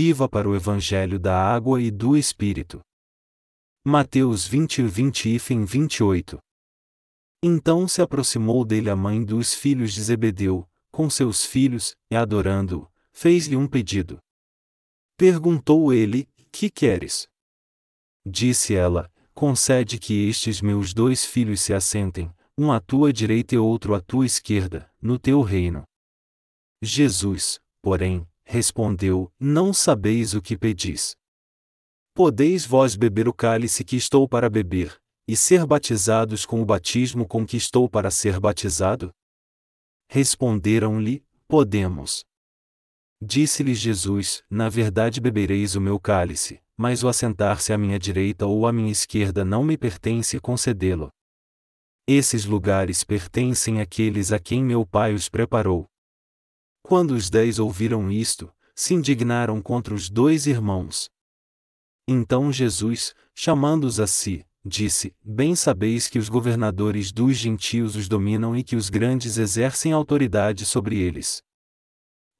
Viva para o Evangelho da Água e do Espírito. Mateus 20 20 e 28. Então se aproximou dele a mãe dos filhos de Zebedeu, com seus filhos, e adorando-o, fez-lhe um pedido. Perguntou ele: Que queres? Disse ela: Concede que estes meus dois filhos se assentem, um à tua direita e outro à tua esquerda, no teu reino. Jesus, porém, respondeu: Não sabeis o que pedis. Podeis vós beber o cálice que estou para beber, e ser batizados com o batismo com que estou para ser batizado? Responderam-lhe: Podemos. Disse-lhes Jesus: Na verdade bebereis o meu cálice, mas o assentar-se à minha direita ou à minha esquerda não me pertence concedê-lo. Esses lugares pertencem àqueles a quem meu Pai os preparou. Quando os dez ouviram isto, se indignaram contra os dois irmãos. Então Jesus, chamando-os a si, disse: Bem sabeis que os governadores dos gentios os dominam e que os grandes exercem autoridade sobre eles.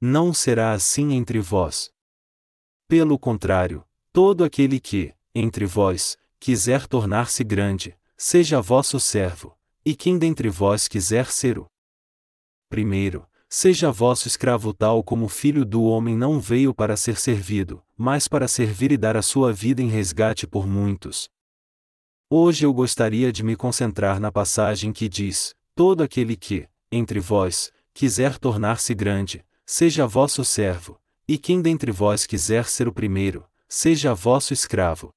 Não será assim entre vós. Pelo contrário, todo aquele que, entre vós, quiser tornar-se grande, seja vosso servo, e quem dentre vós quiser ser o primeiro, Seja vosso escravo tal como o filho do homem não veio para ser servido, mas para servir e dar a sua vida em resgate por muitos. Hoje eu gostaria de me concentrar na passagem que diz: Todo aquele que, entre vós, quiser tornar-se grande, seja vosso servo, e quem dentre vós quiser ser o primeiro, seja vosso escravo.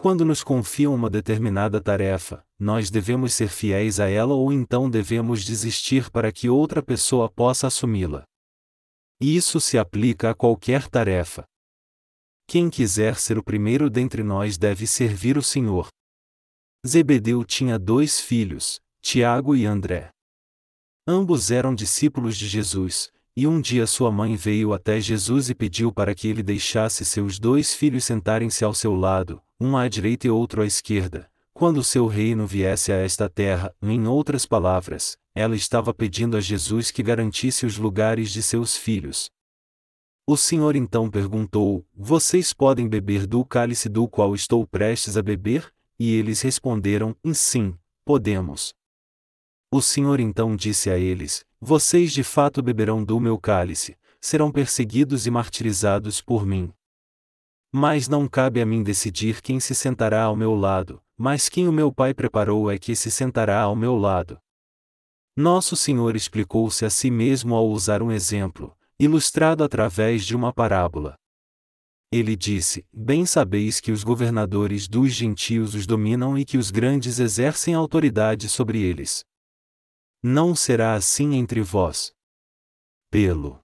Quando nos confiam uma determinada tarefa, nós devemos ser fiéis a ela ou então devemos desistir para que outra pessoa possa assumi-la. Isso se aplica a qualquer tarefa. Quem quiser ser o primeiro dentre nós deve servir o Senhor. Zebedeu tinha dois filhos, Tiago e André. Ambos eram discípulos de Jesus, e um dia sua mãe veio até Jesus e pediu para que ele deixasse seus dois filhos sentarem-se ao seu lado, um à direita e outro à esquerda, quando seu reino viesse a esta terra, em outras palavras, ela estava pedindo a Jesus que garantisse os lugares de seus filhos. O Senhor então perguntou: Vocês podem beber do cálice do qual estou prestes a beber? E eles responderam: Sim, podemos. O Senhor então disse a eles: vocês de fato beberão do meu cálice, serão perseguidos e martirizados por mim. Mas não cabe a mim decidir quem se sentará ao meu lado, mas quem o meu Pai preparou é que se sentará ao meu lado. Nosso Senhor explicou-se a si mesmo ao usar um exemplo, ilustrado através de uma parábola. Ele disse: Bem sabeis que os governadores dos gentios os dominam e que os grandes exercem autoridade sobre eles. Não será assim entre vós. Pelo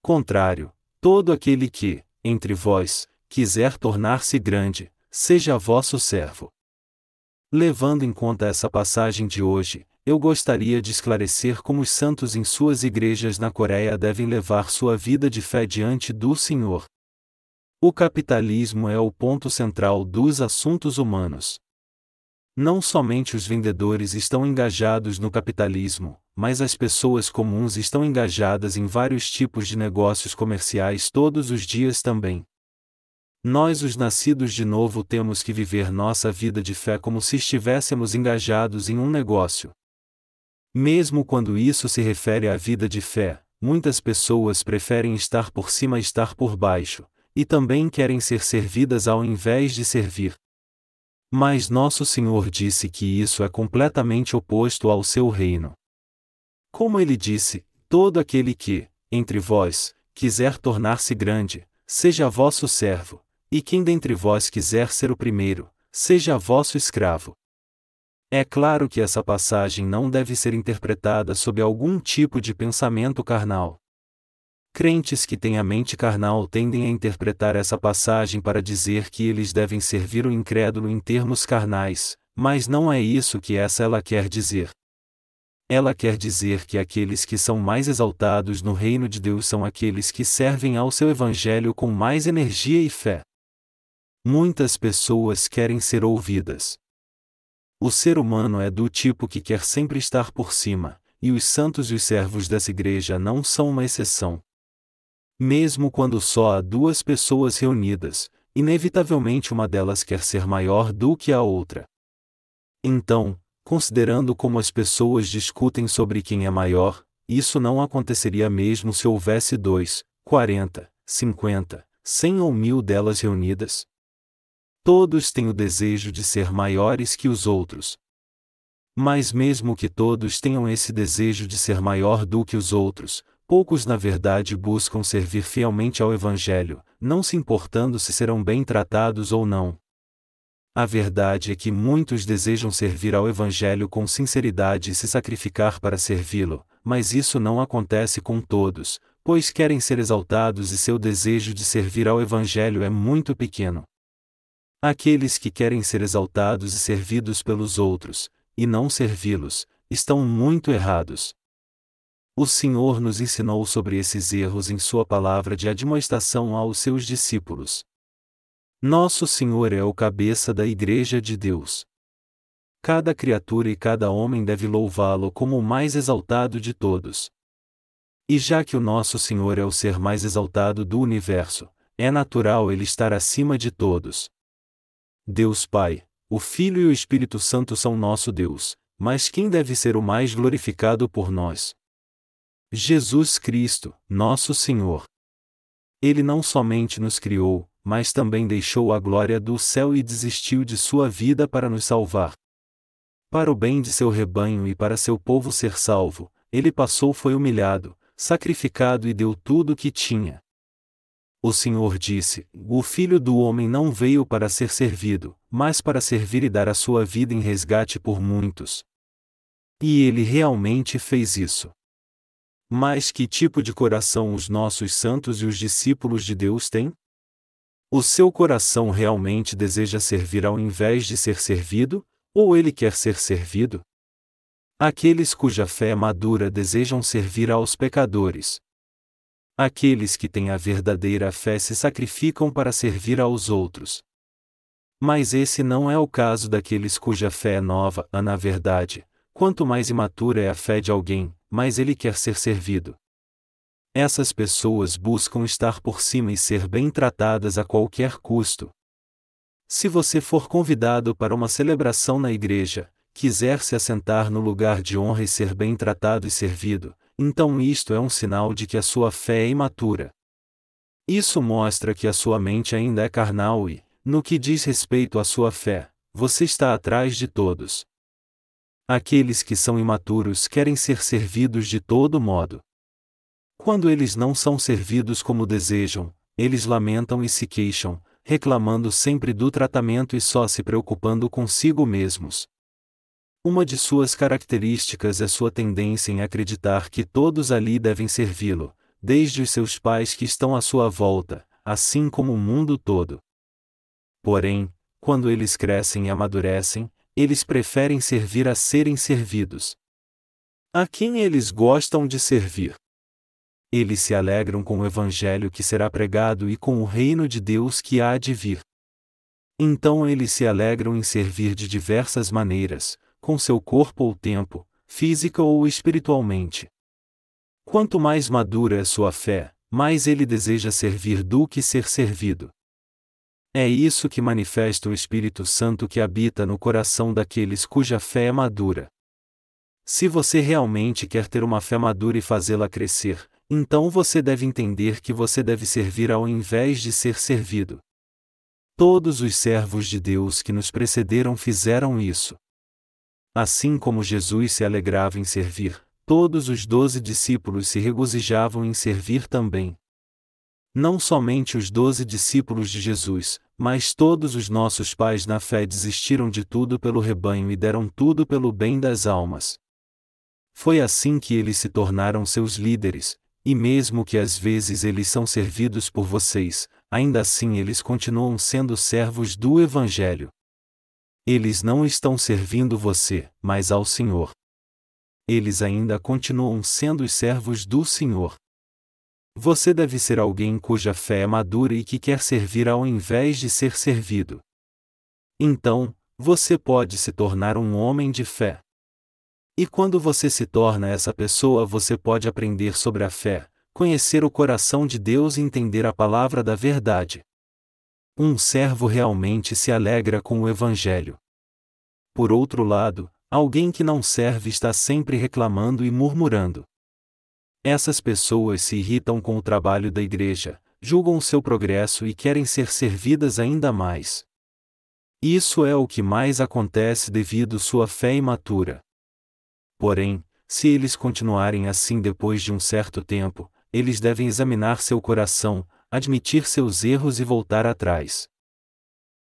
contrário, todo aquele que, entre vós, quiser tornar-se grande, seja vosso servo. Levando em conta essa passagem de hoje, eu gostaria de esclarecer como os santos em suas igrejas na Coreia devem levar sua vida de fé diante do Senhor. O capitalismo é o ponto central dos assuntos humanos. Não somente os vendedores estão engajados no capitalismo, mas as pessoas comuns estão engajadas em vários tipos de negócios comerciais todos os dias também. Nós, os nascidos de novo, temos que viver nossa vida de fé como se estivéssemos engajados em um negócio. Mesmo quando isso se refere à vida de fé, muitas pessoas preferem estar por cima e estar por baixo, e também querem ser servidas ao invés de servir. Mas nosso Senhor disse que isso é completamente oposto ao seu reino. Como ele disse: todo aquele que, entre vós, quiser tornar-se grande, seja vosso servo, e quem dentre vós quiser ser o primeiro, seja vosso escravo. É claro que essa passagem não deve ser interpretada sob algum tipo de pensamento carnal. Crentes que têm a mente carnal tendem a interpretar essa passagem para dizer que eles devem servir o incrédulo em termos carnais, mas não é isso que essa ela quer dizer. Ela quer dizer que aqueles que são mais exaltados no reino de Deus são aqueles que servem ao seu evangelho com mais energia e fé. Muitas pessoas querem ser ouvidas. O ser humano é do tipo que quer sempre estar por cima, e os santos e os servos dessa igreja não são uma exceção. Mesmo quando só há duas pessoas reunidas, inevitavelmente uma delas quer ser maior do que a outra. Então, considerando como as pessoas discutem sobre quem é maior, isso não aconteceria mesmo se houvesse dois, quarenta, cinquenta, cem ou mil delas reunidas? Todos têm o desejo de ser maiores que os outros. Mas, mesmo que todos tenham esse desejo de ser maior do que os outros, poucos na verdade buscam servir fielmente ao Evangelho, não se importando se serão bem tratados ou não. A verdade é que muitos desejam servir ao Evangelho com sinceridade e se sacrificar para servi-lo, mas isso não acontece com todos, pois querem ser exaltados e seu desejo de servir ao Evangelho é muito pequeno. Aqueles que querem ser exaltados e servidos pelos outros, e não servi-los, estão muito errados. O Senhor nos ensinou sobre esses erros em Sua palavra de admoestação aos seus discípulos. Nosso Senhor é o cabeça da Igreja de Deus. Cada criatura e cada homem deve louvá-lo como o mais exaltado de todos. E já que o nosso Senhor é o ser mais exaltado do universo, é natural ele estar acima de todos. Deus Pai, o Filho e o Espírito Santo são nosso Deus, mas quem deve ser o mais glorificado por nós? Jesus Cristo, nosso Senhor. Ele não somente nos criou, mas também deixou a glória do céu e desistiu de sua vida para nos salvar. Para o bem de seu rebanho e para seu povo ser salvo, ele passou foi humilhado, sacrificado e deu tudo o que tinha. O Senhor disse: O filho do homem não veio para ser servido, mas para servir e dar a sua vida em resgate por muitos. E ele realmente fez isso. Mas que tipo de coração os nossos santos e os discípulos de Deus têm? O seu coração realmente deseja servir ao invés de ser servido, ou ele quer ser servido? Aqueles cuja fé é madura desejam servir aos pecadores. Aqueles que têm a verdadeira fé se sacrificam para servir aos outros. Mas esse não é o caso daqueles cuja fé é nova, na verdade, quanto mais imatura é a fé de alguém, mais ele quer ser servido. Essas pessoas buscam estar por cima e ser bem tratadas a qualquer custo. Se você for convidado para uma celebração na igreja, quiser se assentar no lugar de honra e ser bem tratado e servido, então isto é um sinal de que a sua fé é imatura. Isso mostra que a sua mente ainda é carnal e, no que diz respeito à sua fé, você está atrás de todos. Aqueles que são imaturos querem ser servidos de todo modo. Quando eles não são servidos como desejam, eles lamentam e se queixam, reclamando sempre do tratamento e só se preocupando consigo mesmos. Uma de suas características é sua tendência em acreditar que todos ali devem servi-lo, desde os seus pais que estão à sua volta, assim como o mundo todo. Porém, quando eles crescem e amadurecem, eles preferem servir a serem servidos. A quem eles gostam de servir? Eles se alegram com o evangelho que será pregado e com o reino de Deus que há de vir. Então eles se alegram em servir de diversas maneiras, com seu corpo ou tempo, física ou espiritualmente. Quanto mais madura é sua fé, mais ele deseja servir do que ser servido. É isso que manifesta o Espírito Santo que habita no coração daqueles cuja fé é madura. Se você realmente quer ter uma fé madura e fazê-la crescer, então você deve entender que você deve servir ao invés de ser servido. Todos os servos de Deus que nos precederam fizeram isso. Assim como Jesus se alegrava em servir, todos os doze discípulos se regozijavam em servir também. Não somente os doze discípulos de Jesus, mas todos os nossos pais na fé desistiram de tudo pelo rebanho e deram tudo pelo bem das almas. Foi assim que eles se tornaram seus líderes, e mesmo que às vezes eles são servidos por vocês, ainda assim eles continuam sendo servos do Evangelho. Eles não estão servindo você, mas ao Senhor. Eles ainda continuam sendo os servos do Senhor. Você deve ser alguém cuja fé é madura e que quer servir ao invés de ser servido. Então, você pode se tornar um homem de fé. E quando você se torna essa pessoa, você pode aprender sobre a fé, conhecer o coração de Deus e entender a palavra da verdade. Um servo realmente se alegra com o Evangelho. Por outro lado, alguém que não serve está sempre reclamando e murmurando. Essas pessoas se irritam com o trabalho da igreja, julgam o seu progresso e querem ser servidas ainda mais. Isso é o que mais acontece devido sua fé imatura. Porém, se eles continuarem assim depois de um certo tempo, eles devem examinar seu coração, admitir seus erros e voltar atrás.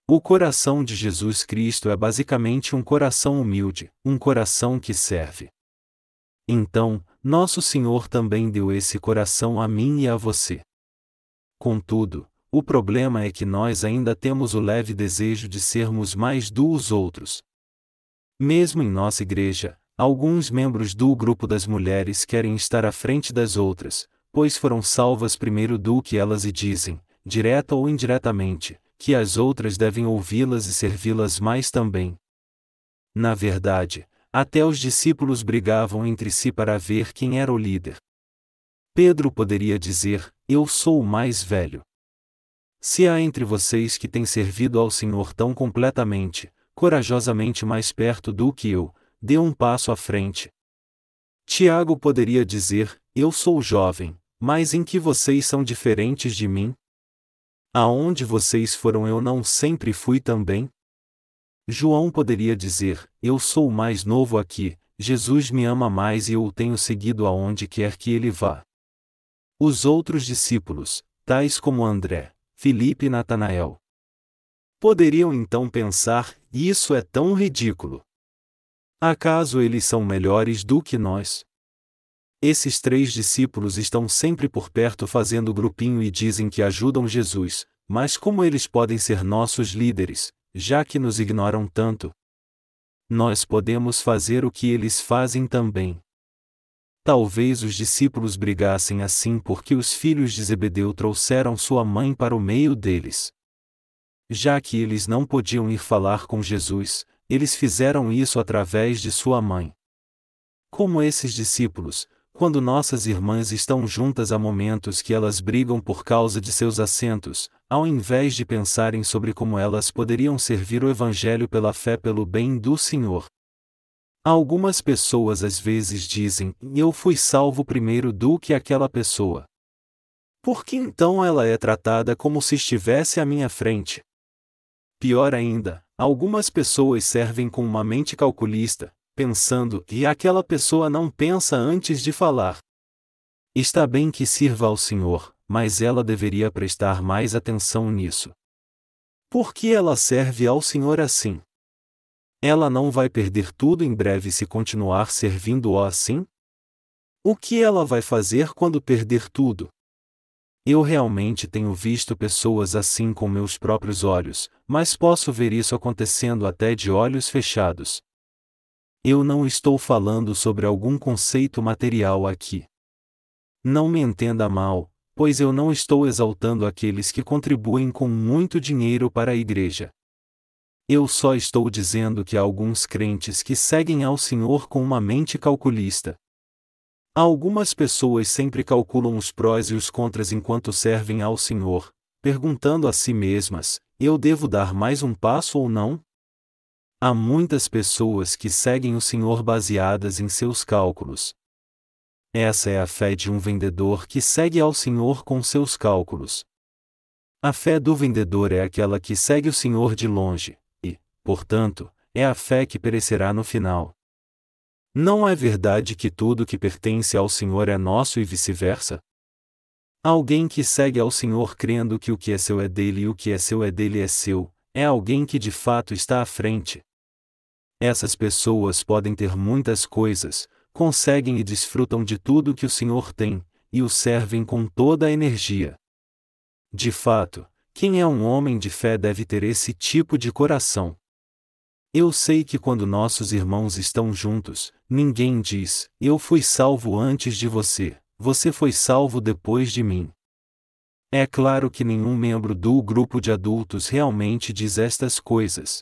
O coração de Jesus Cristo é basicamente um coração humilde, um coração que serve. Então, nosso Senhor também deu esse coração a mim e a você. Contudo, o problema é que nós ainda temos o leve desejo de sermos mais do os outros. Mesmo em nossa igreja, alguns membros do grupo das mulheres querem estar à frente das outras, pois foram salvas primeiro do que elas e dizem, direta ou indiretamente, que as outras devem ouvi-las e servi-las mais também. Na verdade, até os discípulos brigavam entre si para ver quem era o líder. Pedro poderia dizer: Eu sou o mais velho. Se há entre vocês que têm servido ao Senhor tão completamente, corajosamente mais perto do que eu, dê um passo à frente. Tiago poderia dizer: Eu sou jovem, mas em que vocês são diferentes de mim? Aonde vocês foram eu não sempre fui também? João poderia dizer: Eu sou o mais novo aqui, Jesus me ama mais e eu o tenho seguido aonde quer que ele vá. Os outros discípulos, tais como André, Filipe e Natanael, poderiam então pensar: Isso é tão ridículo. Acaso eles são melhores do que nós? Esses três discípulos estão sempre por perto fazendo grupinho e dizem que ajudam Jesus, mas como eles podem ser nossos líderes, já que nos ignoram tanto? Nós podemos fazer o que eles fazem também. Talvez os discípulos brigassem assim porque os filhos de Zebedeu trouxeram sua mãe para o meio deles. Já que eles não podiam ir falar com Jesus, eles fizeram isso através de sua mãe. Como esses discípulos, quando nossas irmãs estão juntas há momentos que elas brigam por causa de seus assentos, ao invés de pensarem sobre como elas poderiam servir o Evangelho pela fé pelo bem do Senhor. Algumas pessoas às vezes dizem: Eu fui salvo primeiro do que aquela pessoa. Por que então ela é tratada como se estivesse à minha frente? Pior ainda, algumas pessoas servem com uma mente calculista, pensando, e aquela pessoa não pensa antes de falar. Está bem que sirva ao Senhor, mas ela deveria prestar mais atenção nisso. Por que ela serve ao Senhor assim? Ela não vai perder tudo em breve se continuar servindo-o assim? O que ela vai fazer quando perder tudo? Eu realmente tenho visto pessoas assim com meus próprios olhos, mas posso ver isso acontecendo até de olhos fechados, eu não estou falando sobre algum conceito material aqui. Não me entenda mal, pois eu não estou exaltando aqueles que contribuem com muito dinheiro para a igreja. Eu só estou dizendo que há alguns crentes que seguem ao Senhor com uma mente calculista. Algumas pessoas sempre calculam os prós e os contras enquanto servem ao Senhor, perguntando a si mesmas: eu devo dar mais um passo ou não? Há muitas pessoas que seguem o Senhor baseadas em seus cálculos. Essa é a fé de um vendedor que segue ao Senhor com seus cálculos. A fé do vendedor é aquela que segue o Senhor de longe, e, portanto, é a fé que perecerá no final. Não é verdade que tudo que pertence ao Senhor é nosso e vice-versa? Alguém que segue ao Senhor crendo que o que é seu é dele e o que é seu é dele é seu, é alguém que de fato está à frente. Essas pessoas podem ter muitas coisas, conseguem e desfrutam de tudo que o Senhor tem, e o servem com toda a energia. De fato, quem é um homem de fé deve ter esse tipo de coração. Eu sei que quando nossos irmãos estão juntos, ninguém diz: Eu fui salvo antes de você, você foi salvo depois de mim. É claro que nenhum membro do grupo de adultos realmente diz estas coisas,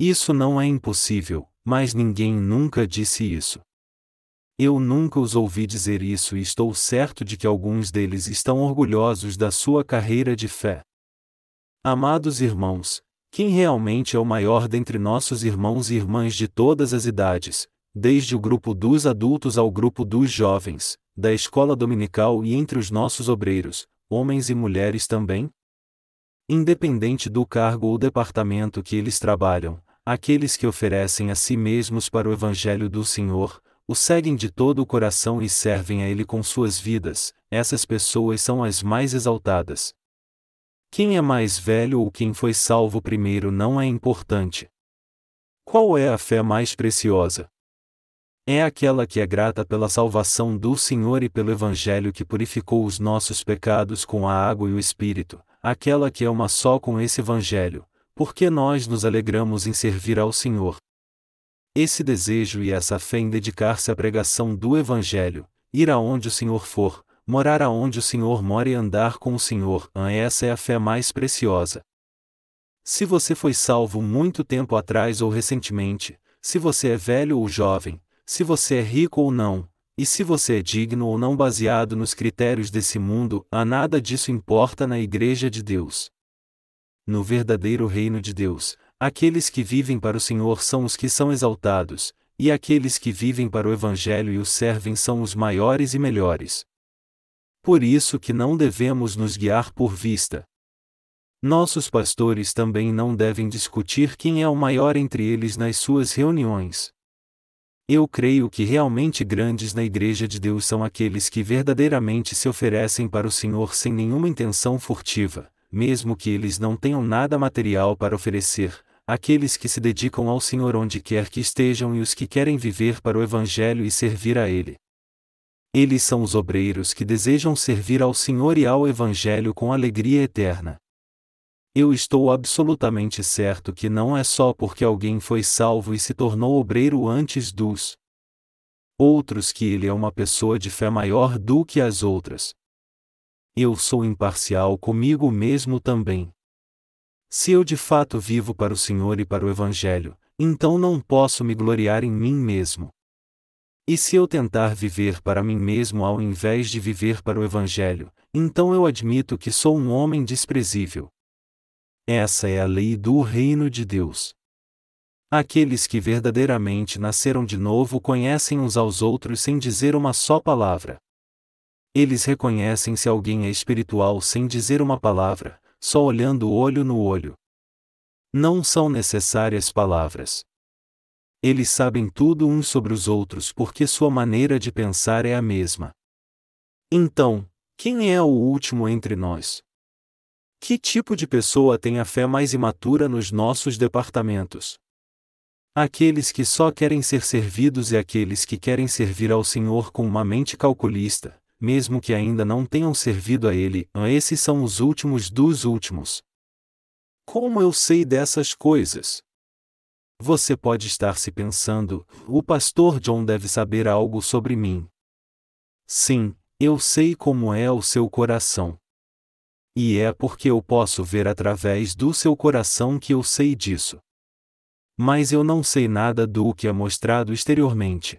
isso não é impossível, mas ninguém nunca disse isso. Eu nunca os ouvi dizer isso e estou certo de que alguns deles estão orgulhosos da sua carreira de fé. Amados irmãos, quem realmente é o maior dentre nossos irmãos e irmãs de todas as idades, desde o grupo dos adultos ao grupo dos jovens, da escola dominical e entre os nossos obreiros, homens e mulheres também? Independente do cargo ou departamento que eles trabalham, aqueles que oferecem a si mesmos para o Evangelho do Senhor, o seguem de todo o coração e servem a Ele com suas vidas, essas pessoas são as mais exaltadas. Quem é mais velho ou quem foi salvo primeiro não é importante. Qual é a fé mais preciosa? É aquela que é grata pela salvação do Senhor e pelo Evangelho que purificou os nossos pecados com a água e o Espírito, aquela que é uma só com esse Evangelho, porque nós nos alegramos em servir ao Senhor. Esse desejo e essa fé em dedicar-se à pregação do Evangelho, ir aonde o Senhor for, morar aonde o Senhor mora e andar com o Senhor, essa é a fé mais preciosa. Se você foi salvo muito tempo atrás ou recentemente, se você é velho ou jovem, se você é rico ou não, e se você é digno ou não baseado nos critérios desse mundo, a nada disso importa na Igreja de Deus. No verdadeiro reino de Deus, Aqueles que vivem para o Senhor são os que são exaltados, e aqueles que vivem para o Evangelho e o servem são os maiores e melhores. Por isso que não devemos nos guiar por vista. Nossos pastores também não devem discutir quem é o maior entre eles nas suas reuniões. Eu creio que realmente grandes na Igreja de Deus são aqueles que verdadeiramente se oferecem para o Senhor sem nenhuma intenção furtiva, mesmo que eles não tenham nada material para oferecer, aqueles que se dedicam ao Senhor onde quer que estejam e os que querem viver para o Evangelho e servir a Ele. Eles são os obreiros que desejam servir ao Senhor e ao Evangelho com alegria eterna. Eu estou absolutamente certo que não é só porque alguém foi salvo e se tornou obreiro antes dos outros que ele é uma pessoa de fé maior do que as outras. Eu sou imparcial comigo mesmo também. Se eu de fato vivo para o Senhor e para o Evangelho, então não posso me gloriar em mim mesmo. E se eu tentar viver para mim mesmo ao invés de viver para o Evangelho, então eu admito que sou um homem desprezível. Essa é a lei do reino de Deus. Aqueles que verdadeiramente nasceram de novo conhecem uns aos outros sem dizer uma só palavra. Eles reconhecem se alguém é espiritual sem dizer uma palavra, só olhando olho no olho. Não são necessárias palavras. Eles sabem tudo uns sobre os outros porque sua maneira de pensar é a mesma. Então, quem é o último entre nós? Que tipo de pessoa tem a fé mais imatura nos nossos departamentos? Aqueles que só querem ser servidos e aqueles que querem servir ao Senhor com uma mente calculista, mesmo que ainda não tenham servido a Ele, esses são os últimos dos últimos. Como eu sei dessas coisas? Você pode estar se pensando, o pastor John deve saber algo sobre mim. Sim, eu sei como é o seu coração. E é porque eu posso ver através do seu coração que eu sei disso. Mas eu não sei nada do que é mostrado exteriormente.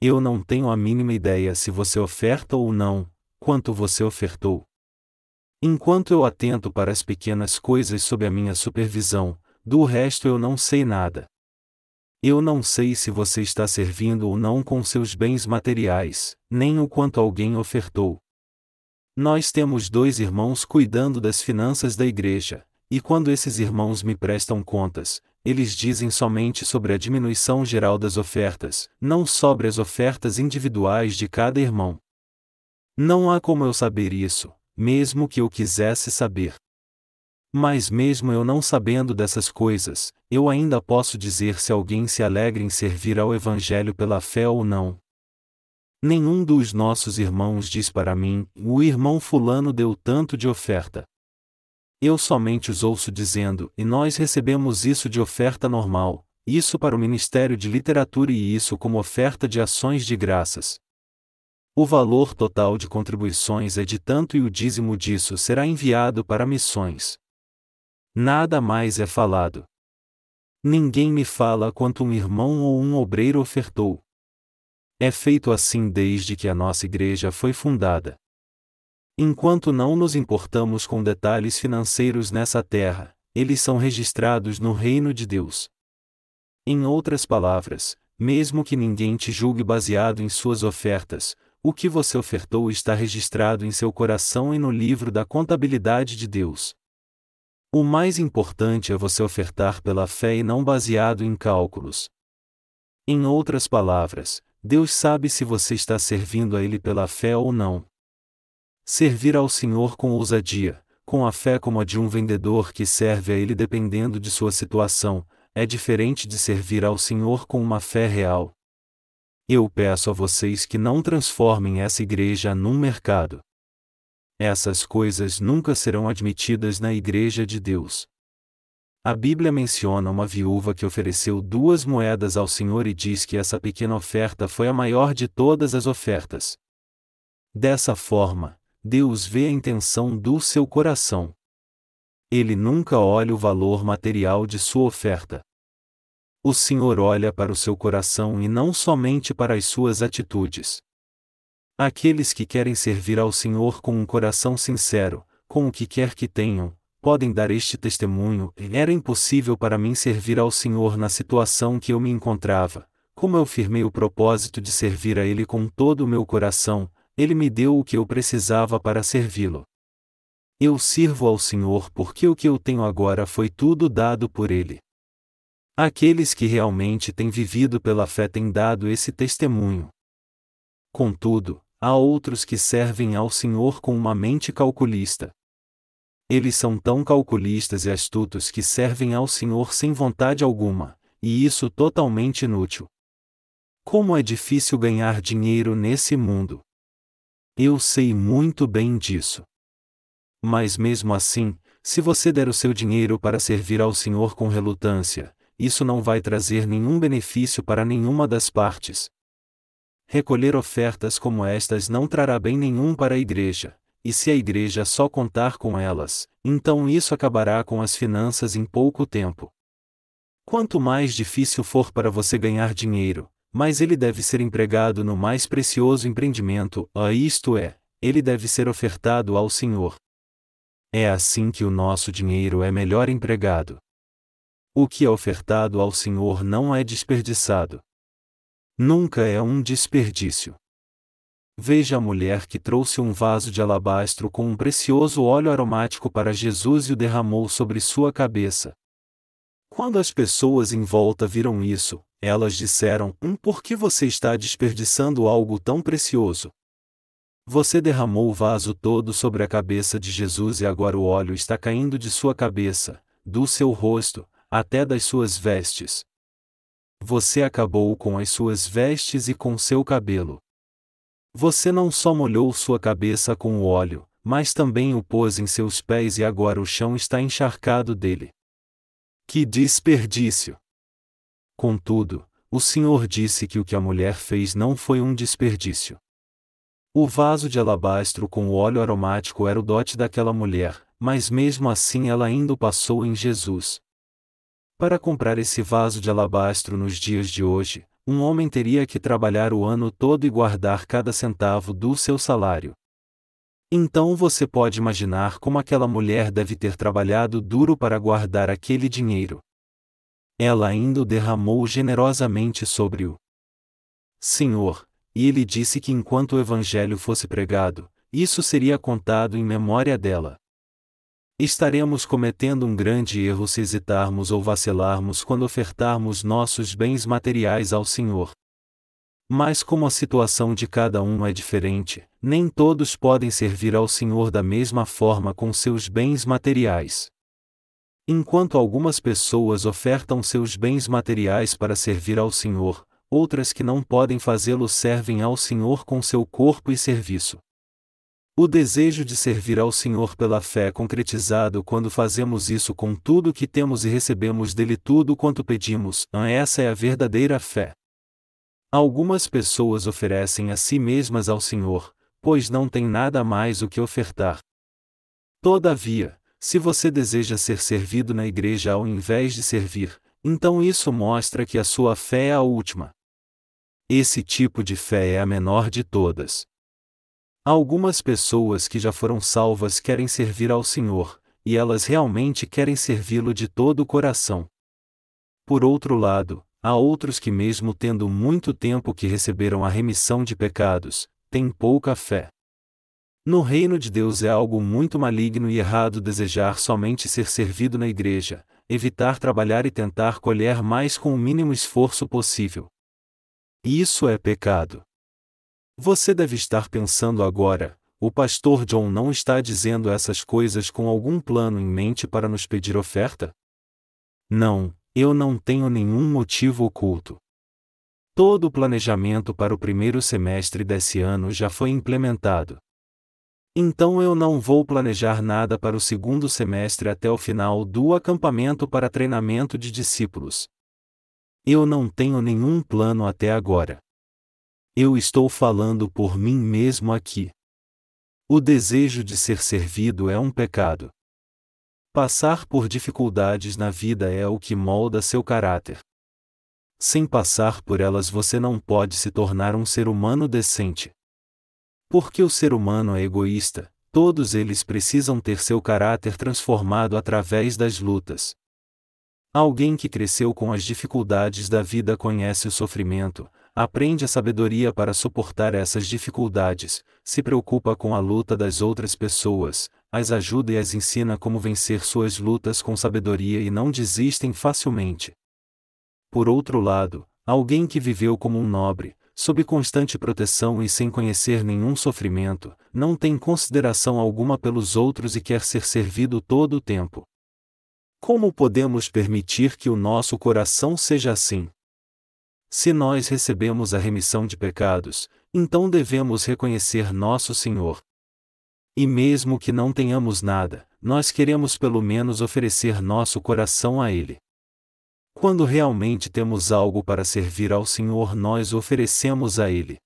Eu não tenho a mínima ideia se você oferta ou não, quanto você ofertou. Enquanto eu atento para as pequenas coisas sob a minha supervisão, do resto eu não sei nada. Eu não sei se você está servindo ou não com seus bens materiais, nem o quanto alguém ofertou. Nós temos dois irmãos cuidando das finanças da igreja, e quando esses irmãos me prestam contas, eles dizem somente sobre a diminuição geral das ofertas, não sobre as ofertas individuais de cada irmão. Não há como eu saber isso, mesmo que eu quisesse saber. Mas mesmo eu não sabendo dessas coisas, eu ainda posso dizer se alguém se alegra em servir ao Evangelho pela fé ou não. Nenhum dos nossos irmãos diz para mim: o irmão Fulano deu tanto de oferta. Eu somente os ouço dizendo, e nós recebemos isso de oferta normal, isso para o Ministério de Literatura e isso como oferta de ações de graças. O valor total de contribuições é de tanto e o dízimo disso será enviado para missões. Nada mais é falado. Ninguém me fala quanto um irmão ou um obreiro ofertou. É feito assim desde que a nossa igreja foi fundada. Enquanto não nos importamos com detalhes financeiros nessa terra, eles são registrados no reino de Deus. Em outras palavras, mesmo que ninguém te julgue baseado em suas ofertas, o que você ofertou está registrado em seu coração e no livro da contabilidade de Deus. O mais importante é você ofertar pela fé e não baseado em cálculos. Em outras palavras, Deus sabe se você está servindo a Ele pela fé ou não. Servir ao Senhor com ousadia, com a fé como a de um vendedor que serve a Ele dependendo de sua situação, é diferente de servir ao Senhor com uma fé real. Eu peço a vocês que não transformem essa igreja num mercado. Essas coisas nunca serão admitidas na igreja de Deus. A Bíblia menciona uma viúva que ofereceu duas moedas ao Senhor e diz que essa pequena oferta foi a maior de todas as ofertas. Dessa forma, Deus vê a intenção do seu coração. Ele nunca olha o valor material de sua oferta. O Senhor olha para o seu coração e não somente para as suas atitudes. Aqueles que querem servir ao Senhor com um coração sincero, com o que quer que tenham, podem dar este testemunho: era impossível para mim servir ao Senhor na situação que eu me encontrava. Como eu firmei o propósito de servir a Ele com todo o meu coração, Ele me deu o que eu precisava para servi-lo. Eu sirvo ao Senhor porque o que eu tenho agora foi tudo dado por Ele. Aqueles que realmente têm vivido pela fé têm dado esse testemunho. Contudo, há outros que servem ao Senhor com uma mente calculista. Eles são tão calculistas e astutos que servem ao Senhor sem vontade alguma, e isso totalmente inútil. Como é difícil ganhar dinheiro nesse mundo! Eu sei muito bem disso. Mas mesmo assim, se você der o seu dinheiro para servir ao Senhor com relutância, isso não vai trazer nenhum benefício para nenhuma das partes. Recolher ofertas como estas não trará bem nenhum para a igreja, e se a igreja só contar com elas, então isso acabará com as finanças em pouco tempo. Quanto mais difícil for para você ganhar dinheiro, mais ele deve ser empregado no mais precioso empreendimento, a isto é, ele deve ser ofertado ao Senhor. É assim que o nosso dinheiro é melhor empregado. O que é ofertado ao Senhor não é desperdiçado. Nunca é um desperdício. Veja a mulher que trouxe um vaso de alabastro com um precioso óleo aromático para Jesus e o derramou sobre sua cabeça. Quando as pessoas em volta viram isso, elas disseram: Hum, por que você está desperdiçando algo tão precioso? Você derramou o vaso todo sobre a cabeça de Jesus e agora o óleo está caindo de sua cabeça, do seu rosto, até das suas vestes. Você acabou com as suas vestes e com seu cabelo. Você não só molhou sua cabeça com o óleo, mas também o pôs em seus pés e agora o chão está encharcado dele. Que desperdício! Contudo, o Senhor disse que o que a mulher fez não foi um desperdício. O vaso de alabastro com o óleo aromático era o dote daquela mulher, mas mesmo assim ela ainda o passou em Jesus. Para comprar esse vaso de alabastro nos dias de hoje, um homem teria que trabalhar o ano todo e guardar cada centavo do seu salário. Então você pode imaginar como aquela mulher deve ter trabalhado duro para guardar aquele dinheiro. Ela ainda o derramou generosamente sobre o Senhor, e ele disse que enquanto o Evangelho fosse pregado, isso seria contado em memória dela. Estaremos cometendo um grande erro se hesitarmos ou vacilarmos quando ofertarmos nossos bens materiais ao Senhor. Mas como a situação de cada um é diferente, nem todos podem servir ao Senhor da mesma forma com seus bens materiais. Enquanto algumas pessoas ofertam seus bens materiais para servir ao Senhor, outras que não podem fazê-lo servem ao Senhor com seu corpo e serviço. O desejo de servir ao Senhor pela fé é concretizado quando fazemos isso com tudo que temos e recebemos dele tudo quanto pedimos, essa é a verdadeira fé. Algumas pessoas oferecem a si mesmas ao Senhor, pois não têm nada mais o que ofertar. Todavia, se você deseja ser servido na igreja ao invés de servir, então isso mostra que a sua fé é a última. Esse tipo de fé é a menor de todas. Algumas pessoas que já foram salvas querem servir ao Senhor, e elas realmente querem servi-lo de todo o coração. Por outro lado, há outros que, mesmo tendo muito tempo que receberam a remissão de pecados, têm pouca fé. No reino de Deus é algo muito maligno e errado desejar somente ser servido na igreja, evitar trabalhar e tentar colher mais com o mínimo esforço possível. Isso é pecado. Você deve estar pensando agora: o pastor John não está dizendo essas coisas com algum plano em mente para nos pedir oferta? Não, eu não tenho nenhum motivo oculto. Todo o planejamento para o primeiro semestre desse ano já foi implementado. Então eu não vou planejar nada para o segundo semestre até o final do acampamento para treinamento de discípulos. Eu não tenho nenhum plano até agora. Eu estou falando por mim mesmo aqui. O desejo de ser servido é um pecado. Passar por dificuldades na vida é o que molda seu caráter. Sem passar por elas você não pode se tornar um ser humano decente. Porque o ser humano é egoísta, todos eles precisam ter seu caráter transformado através das lutas. Alguém que cresceu com as dificuldades da vida conhece o sofrimento, aprende a sabedoria para suportar essas dificuldades, se preocupa com a luta das outras pessoas, as ajuda e as ensina como vencer suas lutas com sabedoria e não desistem facilmente. Por outro lado, alguém que viveu como um nobre, sob constante proteção e sem conhecer nenhum sofrimento, não tem consideração alguma pelos outros e quer ser servido todo o tempo. Como podemos permitir que o nosso coração seja assim? Se nós recebemos a remissão de pecados, então devemos reconhecer nosso Senhor. E mesmo que não tenhamos nada, nós queremos pelo menos oferecer nosso coração a Ele. Quando realmente temos algo para servir ao Senhor, nós oferecemos a Ele.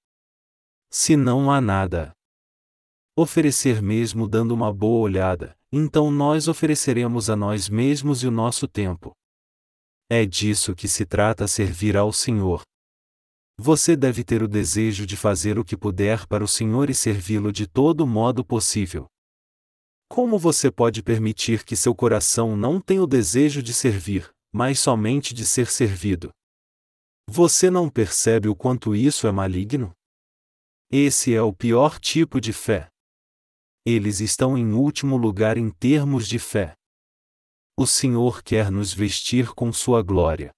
Se não há nada, oferecer mesmo dando uma boa olhada, então nós ofereceremos a nós mesmos e o nosso tempo. É disso que se trata servir ao Senhor. Você deve ter o desejo de fazer o que puder para o Senhor e servi-lo de todo modo possível. Como você pode permitir que seu coração não tenha o desejo de servir, mas somente de ser servido? Você não percebe o quanto isso é maligno? Esse é o pior tipo de fé. Eles estão em último lugar em termos de fé. O Senhor quer nos vestir com Sua glória.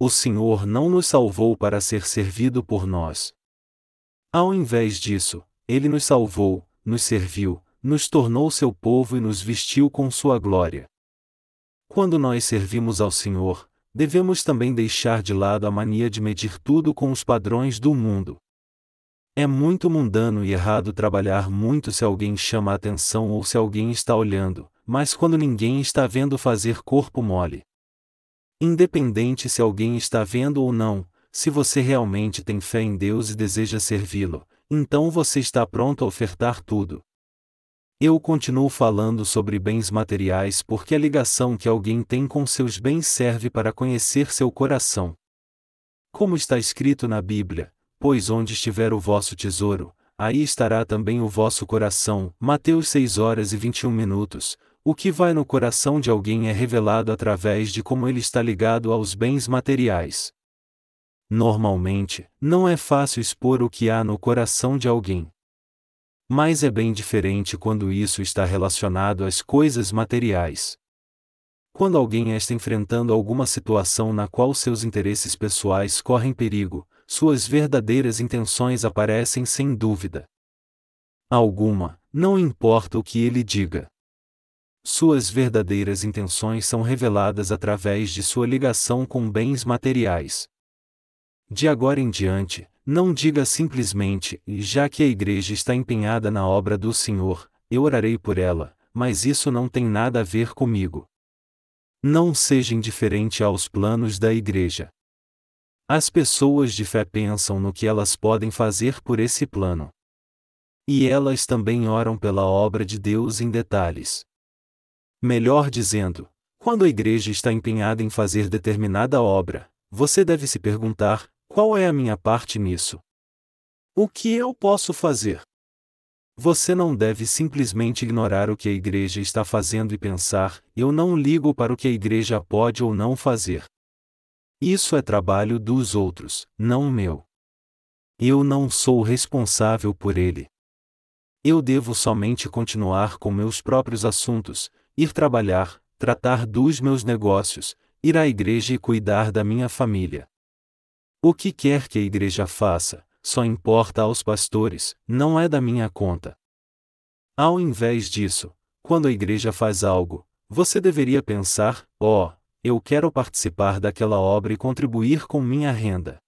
O Senhor não nos salvou para ser servido por nós. Ao invés disso, Ele nos salvou, nos serviu, nos tornou seu povo e nos vestiu com Sua glória. Quando nós servimos ao Senhor, devemos também deixar de lado a mania de medir tudo com os padrões do mundo. É muito mundano e errado trabalhar muito se alguém chama a atenção ou se alguém está olhando, mas quando ninguém está vendo fazer corpo mole. Independente se alguém está vendo ou não, se você realmente tem fé em Deus e deseja servi-lo, então você está pronto a ofertar tudo. Eu continuo falando sobre bens materiais porque a ligação que alguém tem com seus bens serve para conhecer seu coração. Como está escrito na Bíblia, pois onde estiver o vosso tesouro, aí estará também o vosso coração. Mateus 6 horas e 21 minutos. O que vai no coração de alguém é revelado através de como ele está ligado aos bens materiais. Normalmente, não é fácil expor o que há no coração de alguém. Mas é bem diferente quando isso está relacionado às coisas materiais. Quando alguém está enfrentando alguma situação na qual seus interesses pessoais correm perigo, suas verdadeiras intenções aparecem sem dúvida. Alguma, não importa o que ele diga. Suas verdadeiras intenções são reveladas através de sua ligação com bens materiais. De agora em diante, não diga simplesmente, já que a igreja está empenhada na obra do Senhor, eu orarei por ela, mas isso não tem nada a ver comigo. Não seja indiferente aos planos da igreja. As pessoas de fé pensam no que elas podem fazer por esse plano. E elas também oram pela obra de Deus em detalhes. Melhor dizendo, quando a igreja está empenhada em fazer determinada obra, você deve se perguntar: Qual é a minha parte nisso? O que eu posso fazer? Você não deve simplesmente ignorar o que a igreja está fazendo e pensar: eu não ligo para o que a igreja pode ou não fazer. Isso é trabalho dos outros, não meu. Eu não sou responsável por ele. Eu devo somente continuar com meus próprios assuntos, ir trabalhar, tratar dos meus negócios, ir à igreja e cuidar da minha família. O que quer que a igreja faça, só importa aos pastores, não é da minha conta. Ao invés disso, quando a igreja faz algo, você deveria pensar: ó, oh, eu quero participar daquela obra e contribuir com minha renda.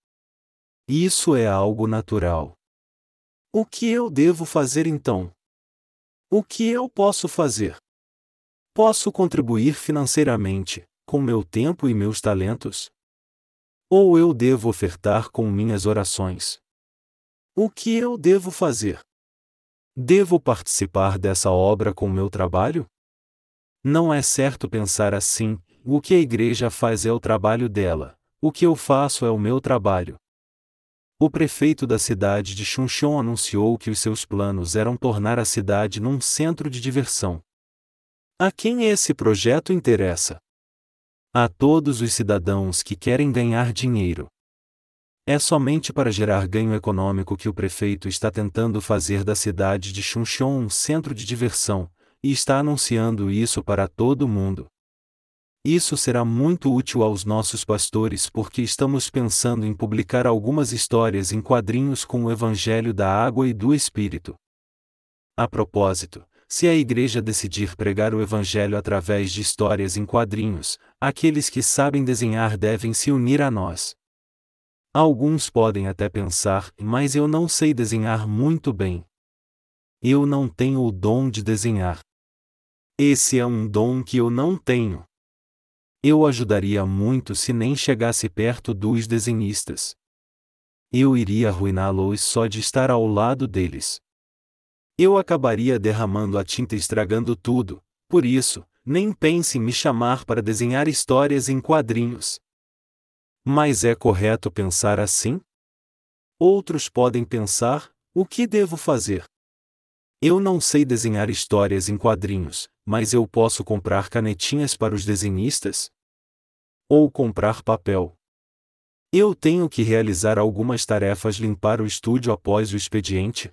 Isso é algo natural. O que eu devo fazer então? O que eu posso fazer? Posso contribuir financeiramente, com meu tempo e meus talentos? Ou eu devo ofertar com minhas orações? O que eu devo fazer? Devo participar dessa obra com meu trabalho? Não é certo pensar assim: o que a igreja faz é o trabalho dela, o que eu faço é o meu trabalho. O prefeito da cidade de Chuncheon anunciou que os seus planos eram tornar a cidade num centro de diversão. A quem esse projeto interessa? A todos os cidadãos que querem ganhar dinheiro. É somente para gerar ganho econômico que o prefeito está tentando fazer da cidade de Chuncheon um centro de diversão, e está anunciando isso para todo mundo. Isso será muito útil aos nossos pastores porque estamos pensando em publicar algumas histórias em quadrinhos com o Evangelho da Água e do Espírito. A propósito, se a igreja decidir pregar o Evangelho através de histórias em quadrinhos, aqueles que sabem desenhar devem se unir a nós. Alguns podem até pensar, mas eu não sei desenhar muito bem. Eu não tenho o dom de desenhar. Esse é um dom que eu não tenho. Eu ajudaria muito se nem chegasse perto dos desenhistas. Eu iria arruiná-los só de estar ao lado deles eu acabaria derramando a tinta e estragando tudo, por isso, nem pense em me chamar para desenhar histórias em quadrinhos. Mas é correto pensar assim? Outros podem pensar: o que devo fazer? Eu não sei desenhar histórias em quadrinhos, mas eu posso comprar canetinhas para os desenhistas? Ou comprar papel. Eu tenho que realizar algumas tarefas limpar o estúdio após o expediente?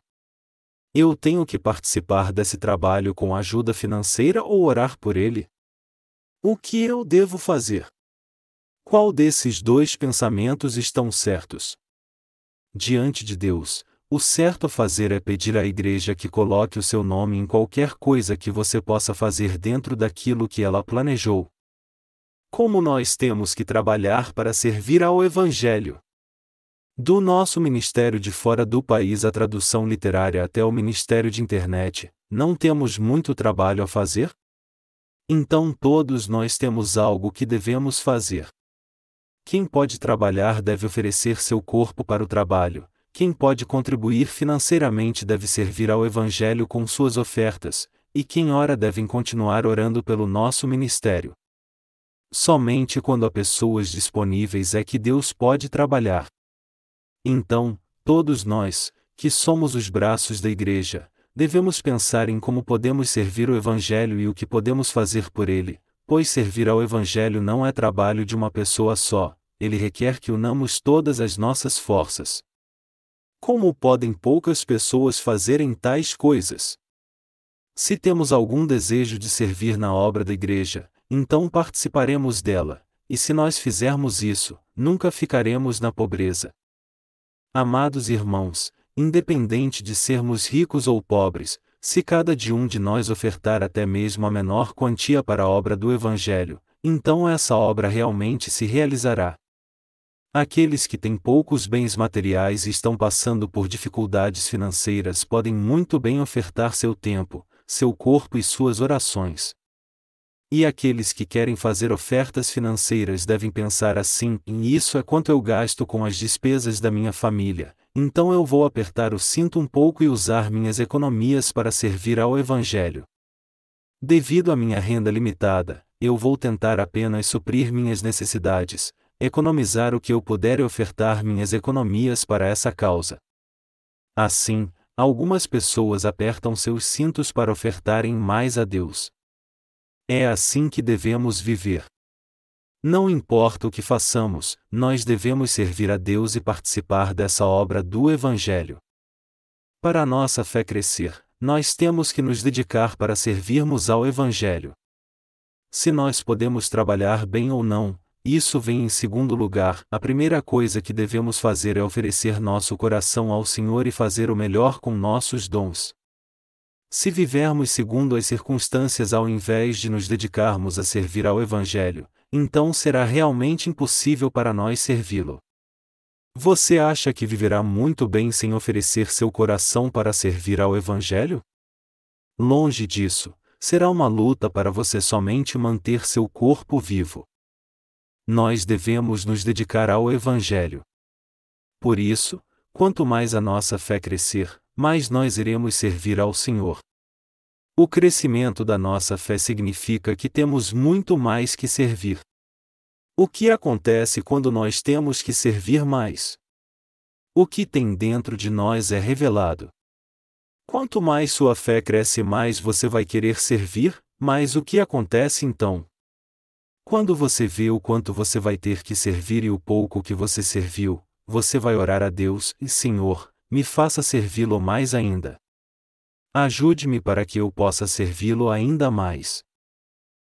Eu tenho que participar desse trabalho com ajuda financeira ou orar por ele? O que eu devo fazer? Qual desses dois pensamentos estão certos? Diante de Deus, o certo a fazer é pedir à igreja que coloque o seu nome em qualquer coisa que você possa fazer dentro daquilo que ela planejou. Como nós temos que trabalhar para servir ao Evangelho? Do nosso ministério de fora do país a tradução literária até o ministério de internet, não temos muito trabalho a fazer? Então todos nós temos algo que devemos fazer. Quem pode trabalhar deve oferecer seu corpo para o trabalho, quem pode contribuir financeiramente deve servir ao Evangelho com suas ofertas, e quem ora deve continuar orando pelo nosso ministério. Somente quando há pessoas disponíveis é que Deus pode trabalhar. Então, todos nós, que somos os braços da Igreja, devemos pensar em como podemos servir o Evangelho e o que podemos fazer por ele, pois servir ao Evangelho não é trabalho de uma pessoa só, ele requer que unamos todas as nossas forças. Como podem poucas pessoas fazerem tais coisas? Se temos algum desejo de servir na obra da Igreja, então participaremos dela, e se nós fizermos isso, nunca ficaremos na pobreza. Amados irmãos, independente de sermos ricos ou pobres, se cada de um de nós ofertar até mesmo a menor quantia para a obra do Evangelho, então essa obra realmente se realizará. Aqueles que têm poucos bens materiais e estão passando por dificuldades financeiras podem muito bem ofertar seu tempo, seu corpo e suas orações. E aqueles que querem fazer ofertas financeiras devem pensar assim: em isso é quanto eu gasto com as despesas da minha família, então eu vou apertar o cinto um pouco e usar minhas economias para servir ao Evangelho. Devido à minha renda limitada, eu vou tentar apenas suprir minhas necessidades, economizar o que eu puder e ofertar minhas economias para essa causa. Assim, algumas pessoas apertam seus cintos para ofertarem mais a Deus. É assim que devemos viver. Não importa o que façamos, nós devemos servir a Deus e participar dessa obra do Evangelho. Para a nossa fé crescer, nós temos que nos dedicar para servirmos ao Evangelho. Se nós podemos trabalhar bem ou não, isso vem em segundo lugar. A primeira coisa que devemos fazer é oferecer nosso coração ao Senhor e fazer o melhor com nossos dons. Se vivermos segundo as circunstâncias ao invés de nos dedicarmos a servir ao Evangelho, então será realmente impossível para nós servi-lo. Você acha que viverá muito bem sem oferecer seu coração para servir ao Evangelho? Longe disso, será uma luta para você somente manter seu corpo vivo. Nós devemos nos dedicar ao Evangelho. Por isso, quanto mais a nossa fé crescer, mais nós iremos servir ao Senhor. O crescimento da nossa fé significa que temos muito mais que servir. O que acontece quando nós temos que servir mais? O que tem dentro de nós é revelado. Quanto mais sua fé cresce, mais você vai querer servir, mas o que acontece então? Quando você vê o quanto você vai ter que servir e o pouco que você serviu, você vai orar a Deus e Senhor, me faça servi-lo mais ainda. Ajude-me para que eu possa servi-lo ainda mais.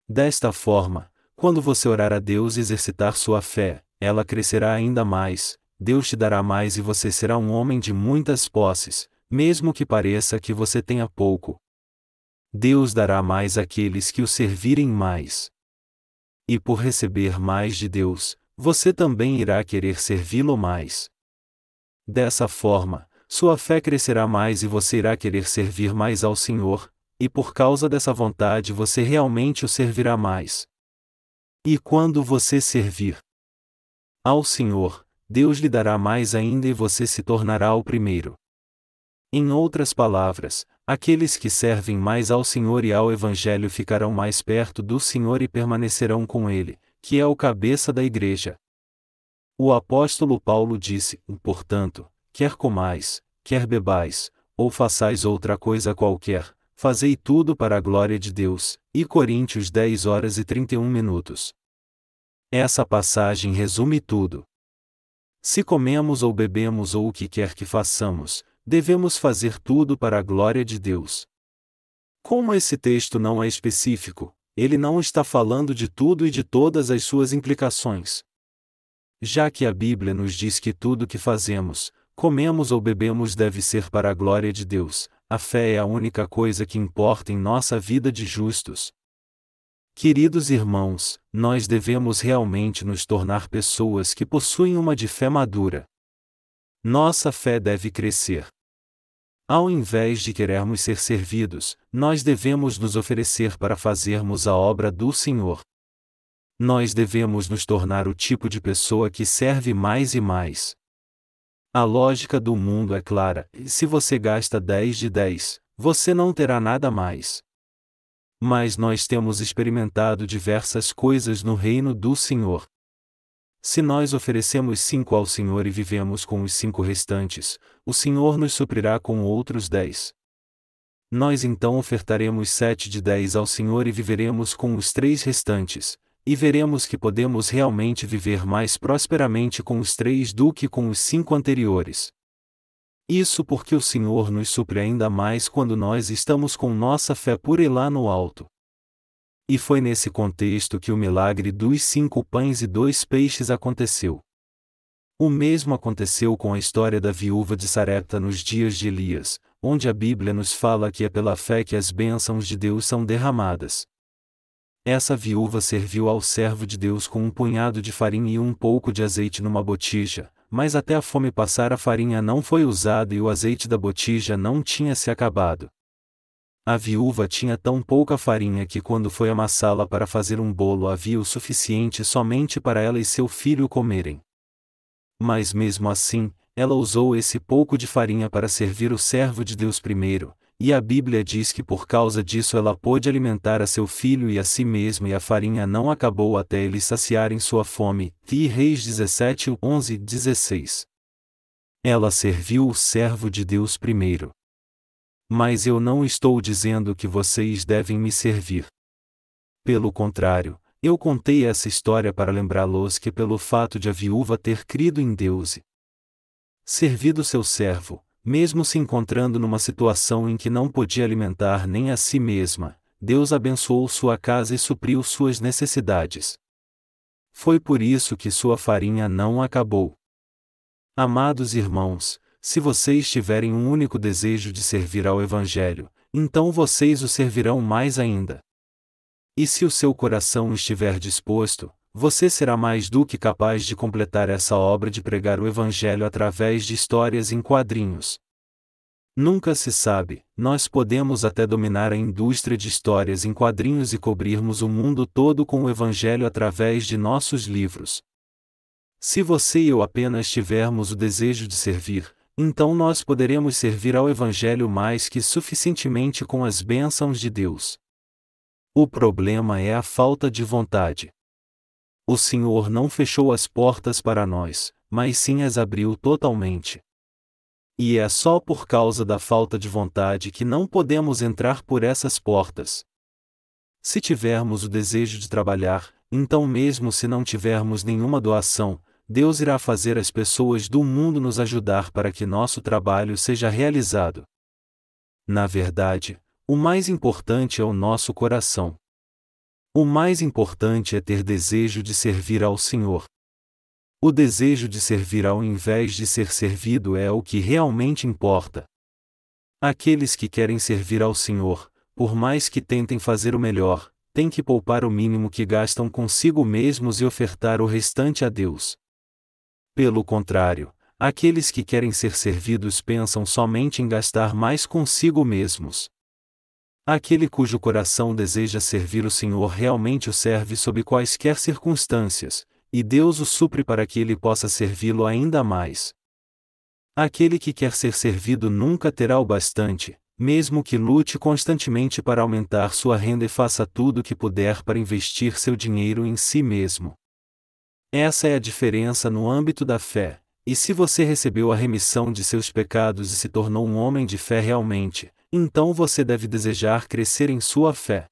Desta forma, quando você orar a Deus e exercitar sua fé, ela crescerá ainda mais, Deus te dará mais e você será um homem de muitas posses, mesmo que pareça que você tenha pouco. Deus dará mais àqueles que o servirem mais. E por receber mais de Deus, você também irá querer servi-lo mais. Dessa forma, sua fé crescerá mais e você irá querer servir mais ao Senhor, e por causa dessa vontade você realmente o servirá mais. E quando você servir ao Senhor, Deus lhe dará mais ainda e você se tornará o primeiro. Em outras palavras, aqueles que servem mais ao Senhor e ao Evangelho ficarão mais perto do Senhor e permanecerão com Ele, que é o cabeça da Igreja. O apóstolo Paulo disse: portanto, quer comais, quer bebais, ou façais outra coisa qualquer, fazei tudo para a glória de Deus. E Coríntios 10 horas e 31 minutos. Essa passagem resume tudo. Se comemos ou bebemos ou o que quer que façamos, devemos fazer tudo para a glória de Deus. Como esse texto não é específico, ele não está falando de tudo e de todas as suas implicações. Já que a Bíblia nos diz que tudo que fazemos, comemos ou bebemos deve ser para a glória de Deus, a fé é a única coisa que importa em nossa vida de justos. Queridos irmãos, nós devemos realmente nos tornar pessoas que possuem uma de fé madura. Nossa fé deve crescer. Ao invés de querermos ser servidos, nós devemos nos oferecer para fazermos a obra do Senhor. Nós devemos nos tornar o tipo de pessoa que serve mais e mais. A lógica do mundo é clara: se você gasta 10 de 10, você não terá nada mais. Mas nós temos experimentado diversas coisas no reino do Senhor. Se nós oferecemos cinco ao Senhor e vivemos com os cinco restantes, o Senhor nos suprirá com outros dez. Nós então ofertaremos sete de dez ao Senhor e viveremos com os três restantes, e veremos que podemos realmente viver mais prosperamente com os três do que com os cinco anteriores. Isso porque o Senhor nos supre ainda mais quando nós estamos com nossa fé pura e lá no alto. E foi nesse contexto que o milagre dos cinco pães e dois peixes aconteceu. O mesmo aconteceu com a história da viúva de Sarepta nos dias de Elias, onde a Bíblia nos fala que é pela fé que as bênçãos de Deus são derramadas. Essa viúva serviu ao servo de Deus com um punhado de farinha e um pouco de azeite numa botija, mas até a fome passar a farinha não foi usada e o azeite da botija não tinha se acabado. A viúva tinha tão pouca farinha que quando foi amassá-la para fazer um bolo havia o suficiente somente para ela e seu filho comerem. Mas mesmo assim, ela usou esse pouco de farinha para servir o servo de Deus primeiro, e a Bíblia diz que por causa disso ela pôde alimentar a seu filho e a si mesma e a farinha não acabou até eles saciarem sua fome. Ti Reis 17, 11, 16. Ela serviu o servo de Deus primeiro. Mas eu não estou dizendo que vocês devem me servir. Pelo contrário, eu contei essa história para lembrá-los que pelo fato de a viúva ter crido em Deus e servido seu servo, mesmo se encontrando numa situação em que não podia alimentar nem a si mesma, Deus abençoou sua casa e supriu suas necessidades. Foi por isso que sua farinha não acabou. Amados irmãos, se vocês tiverem um único desejo de servir ao Evangelho, então vocês o servirão mais ainda. E se o seu coração estiver disposto, você será mais do que capaz de completar essa obra de pregar o Evangelho através de histórias em quadrinhos. Nunca se sabe, nós podemos até dominar a indústria de histórias em quadrinhos e cobrirmos o mundo todo com o Evangelho através de nossos livros. Se você e eu apenas tivermos o desejo de servir, então nós poderemos servir ao Evangelho mais que suficientemente com as bênçãos de Deus. O problema é a falta de vontade. O Senhor não fechou as portas para nós, mas sim as abriu totalmente. E é só por causa da falta de vontade que não podemos entrar por essas portas. Se tivermos o desejo de trabalhar, então, mesmo se não tivermos nenhuma doação, Deus irá fazer as pessoas do mundo nos ajudar para que nosso trabalho seja realizado. Na verdade, o mais importante é o nosso coração. O mais importante é ter desejo de servir ao Senhor. O desejo de servir ao invés de ser servido é o que realmente importa. Aqueles que querem servir ao Senhor, por mais que tentem fazer o melhor, têm que poupar o mínimo que gastam consigo mesmos e ofertar o restante a Deus. Pelo contrário, aqueles que querem ser servidos pensam somente em gastar mais consigo mesmos. Aquele cujo coração deseja servir o Senhor realmente o serve sob quaisquer circunstâncias, e Deus o supre para que ele possa servi-lo ainda mais. Aquele que quer ser servido nunca terá o bastante, mesmo que lute constantemente para aumentar sua renda e faça tudo o que puder para investir seu dinheiro em si mesmo. Essa é a diferença no âmbito da fé. E se você recebeu a remissão de seus pecados e se tornou um homem de fé realmente, então você deve desejar crescer em sua fé.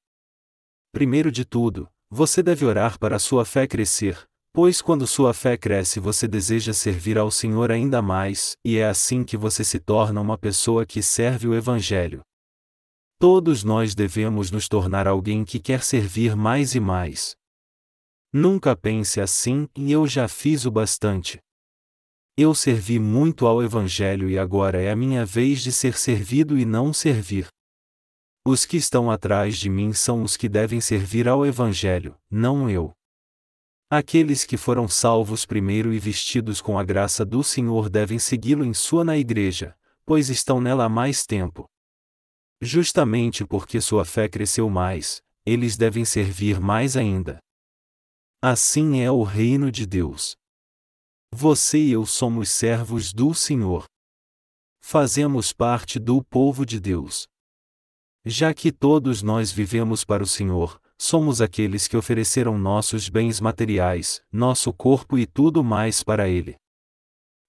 Primeiro de tudo, você deve orar para sua fé crescer, pois quando sua fé cresce você deseja servir ao Senhor ainda mais, e é assim que você se torna uma pessoa que serve o Evangelho. Todos nós devemos nos tornar alguém que quer servir mais e mais. Nunca pense assim, e eu já fiz o bastante. Eu servi muito ao Evangelho e agora é a minha vez de ser servido e não servir. Os que estão atrás de mim são os que devem servir ao Evangelho, não eu. Aqueles que foram salvos primeiro e vestidos com a graça do Senhor devem segui-lo em sua na igreja, pois estão nela há mais tempo. Justamente porque sua fé cresceu mais, eles devem servir mais ainda. Assim é o reino de Deus. Você e eu somos servos do Senhor. Fazemos parte do povo de Deus. Já que todos nós vivemos para o Senhor, somos aqueles que ofereceram nossos bens materiais, nosso corpo e tudo mais para Ele.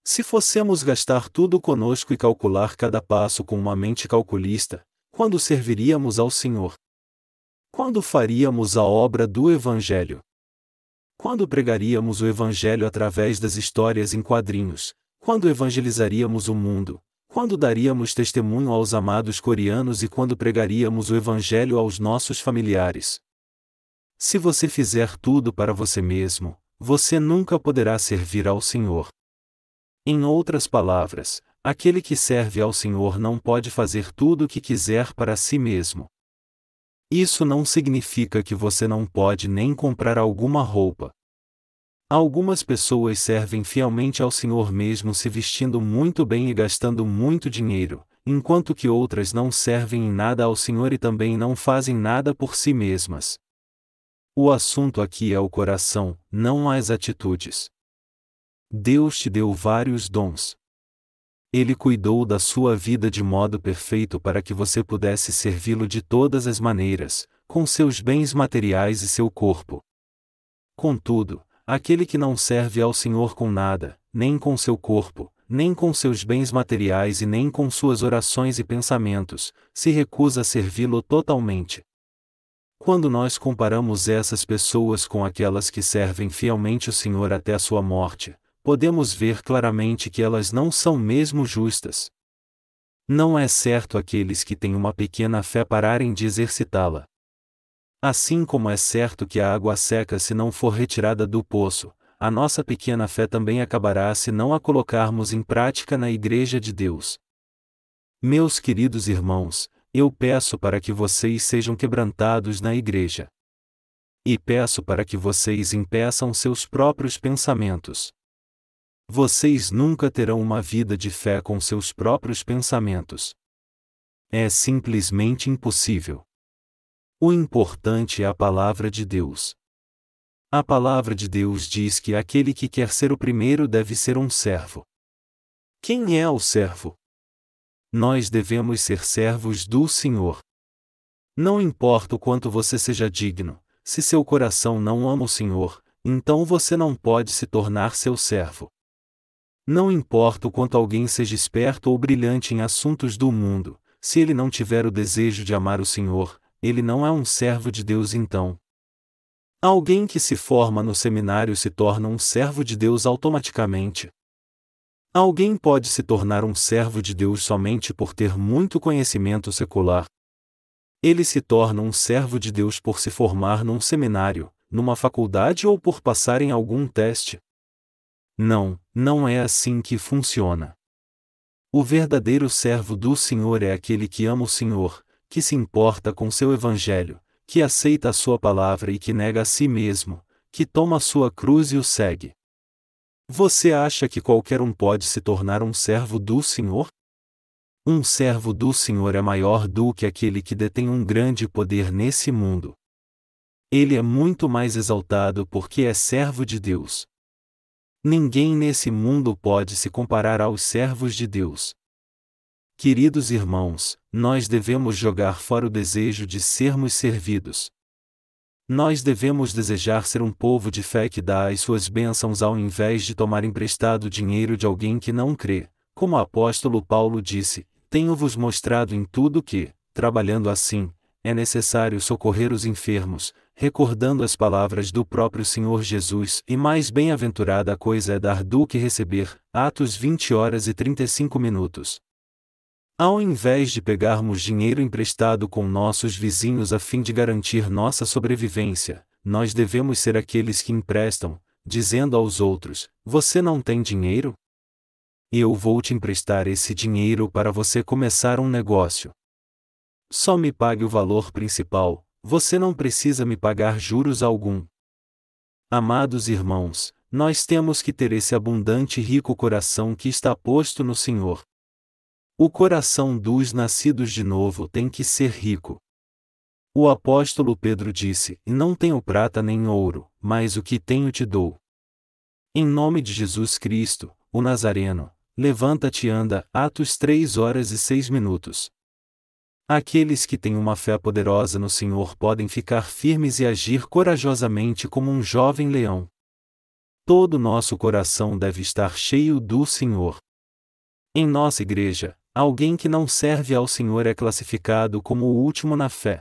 Se fossemos gastar tudo conosco e calcular cada passo com uma mente calculista, quando serviríamos ao Senhor? Quando faríamos a obra do Evangelho? Quando pregaríamos o Evangelho através das histórias em quadrinhos? Quando evangelizaríamos o mundo? Quando daríamos testemunho aos amados coreanos e quando pregaríamos o Evangelho aos nossos familiares? Se você fizer tudo para você mesmo, você nunca poderá servir ao Senhor. Em outras palavras, aquele que serve ao Senhor não pode fazer tudo o que quiser para si mesmo. Isso não significa que você não pode nem comprar alguma roupa. Algumas pessoas servem fielmente ao Senhor mesmo se vestindo muito bem e gastando muito dinheiro, enquanto que outras não servem em nada ao Senhor e também não fazem nada por si mesmas. O assunto aqui é o coração, não as atitudes. Deus te deu vários dons. Ele cuidou da sua vida de modo perfeito para que você pudesse servi-lo de todas as maneiras, com seus bens materiais e seu corpo. Contudo, aquele que não serve ao Senhor com nada, nem com seu corpo, nem com seus bens materiais e nem com suas orações e pensamentos, se recusa a servi-lo totalmente. Quando nós comparamos essas pessoas com aquelas que servem fielmente o Senhor até a sua morte, podemos ver claramente que elas não são mesmo justas. Não é certo aqueles que têm uma pequena fé pararem de exercitá-la. Assim como é certo que a água seca se não for retirada do poço, a nossa pequena fé também acabará se não a colocarmos em prática na Igreja de Deus. Meus queridos irmãos, eu peço para que vocês sejam quebrantados na Igreja. E peço para que vocês impeçam seus próprios pensamentos. Vocês nunca terão uma vida de fé com seus próprios pensamentos. É simplesmente impossível. O importante é a palavra de Deus. A palavra de Deus diz que aquele que quer ser o primeiro deve ser um servo. Quem é o servo? Nós devemos ser servos do Senhor. Não importa o quanto você seja digno, se seu coração não ama o Senhor, então você não pode se tornar seu servo. Não importa o quanto alguém seja esperto ou brilhante em assuntos do mundo, se ele não tiver o desejo de amar o Senhor, ele não é um servo de Deus então. Alguém que se forma no seminário se torna um servo de Deus automaticamente. Alguém pode se tornar um servo de Deus somente por ter muito conhecimento secular. Ele se torna um servo de Deus por se formar num seminário, numa faculdade ou por passar em algum teste. Não, não é assim que funciona. O verdadeiro servo do Senhor é aquele que ama o Senhor, que se importa com seu evangelho, que aceita a sua palavra e que nega a si mesmo, que toma a sua cruz e o segue. Você acha que qualquer um pode se tornar um servo do Senhor? Um servo do Senhor é maior do que aquele que detém um grande poder nesse mundo. Ele é muito mais exaltado porque é servo de Deus. Ninguém nesse mundo pode se comparar aos servos de Deus. Queridos irmãos, nós devemos jogar fora o desejo de sermos servidos. Nós devemos desejar ser um povo de fé que dá as suas bênçãos ao invés de tomar emprestado dinheiro de alguém que não crê. Como o apóstolo Paulo disse: Tenho-vos mostrado em tudo que, trabalhando assim, é necessário socorrer os enfermos, recordando as palavras do próprio Senhor Jesus, e mais bem-aventurada a coisa é dar do que receber. Atos 20 horas e 35 minutos. Ao invés de pegarmos dinheiro emprestado com nossos vizinhos a fim de garantir nossa sobrevivência, nós devemos ser aqueles que emprestam, dizendo aos outros: Você não tem dinheiro? Eu vou te emprestar esse dinheiro para você começar um negócio. Só me pague o valor principal, você não precisa me pagar juros algum. Amados irmãos, nós temos que ter esse abundante e rico coração que está posto no Senhor. O coração dos nascidos de novo tem que ser rico. O apóstolo Pedro disse: Não tenho prata nem ouro, mas o que tenho te dou. Em nome de Jesus Cristo, o Nazareno, levanta-te e anda. Atos 3 horas e 6 minutos. Aqueles que têm uma fé poderosa no Senhor podem ficar firmes e agir corajosamente como um jovem leão. Todo nosso coração deve estar cheio do Senhor. Em nossa igreja, Alguém que não serve ao Senhor é classificado como o último na fé.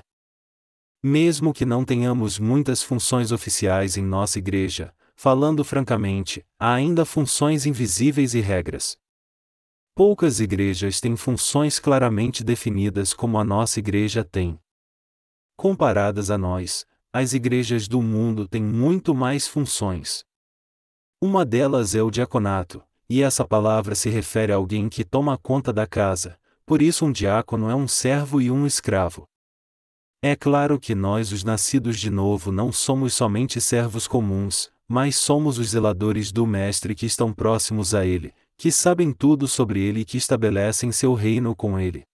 Mesmo que não tenhamos muitas funções oficiais em nossa igreja, falando francamente, há ainda funções invisíveis e regras. Poucas igrejas têm funções claramente definidas como a nossa igreja tem. Comparadas a nós, as igrejas do mundo têm muito mais funções. Uma delas é o diaconato, e essa palavra se refere a alguém que toma conta da casa, por isso um diácono é um servo e um escravo. É claro que nós, os nascidos de novo, não somos somente servos comuns, mas somos os zeladores do Mestre que estão próximos a ele, que sabem tudo sobre ele e que estabelecem seu reino com ele.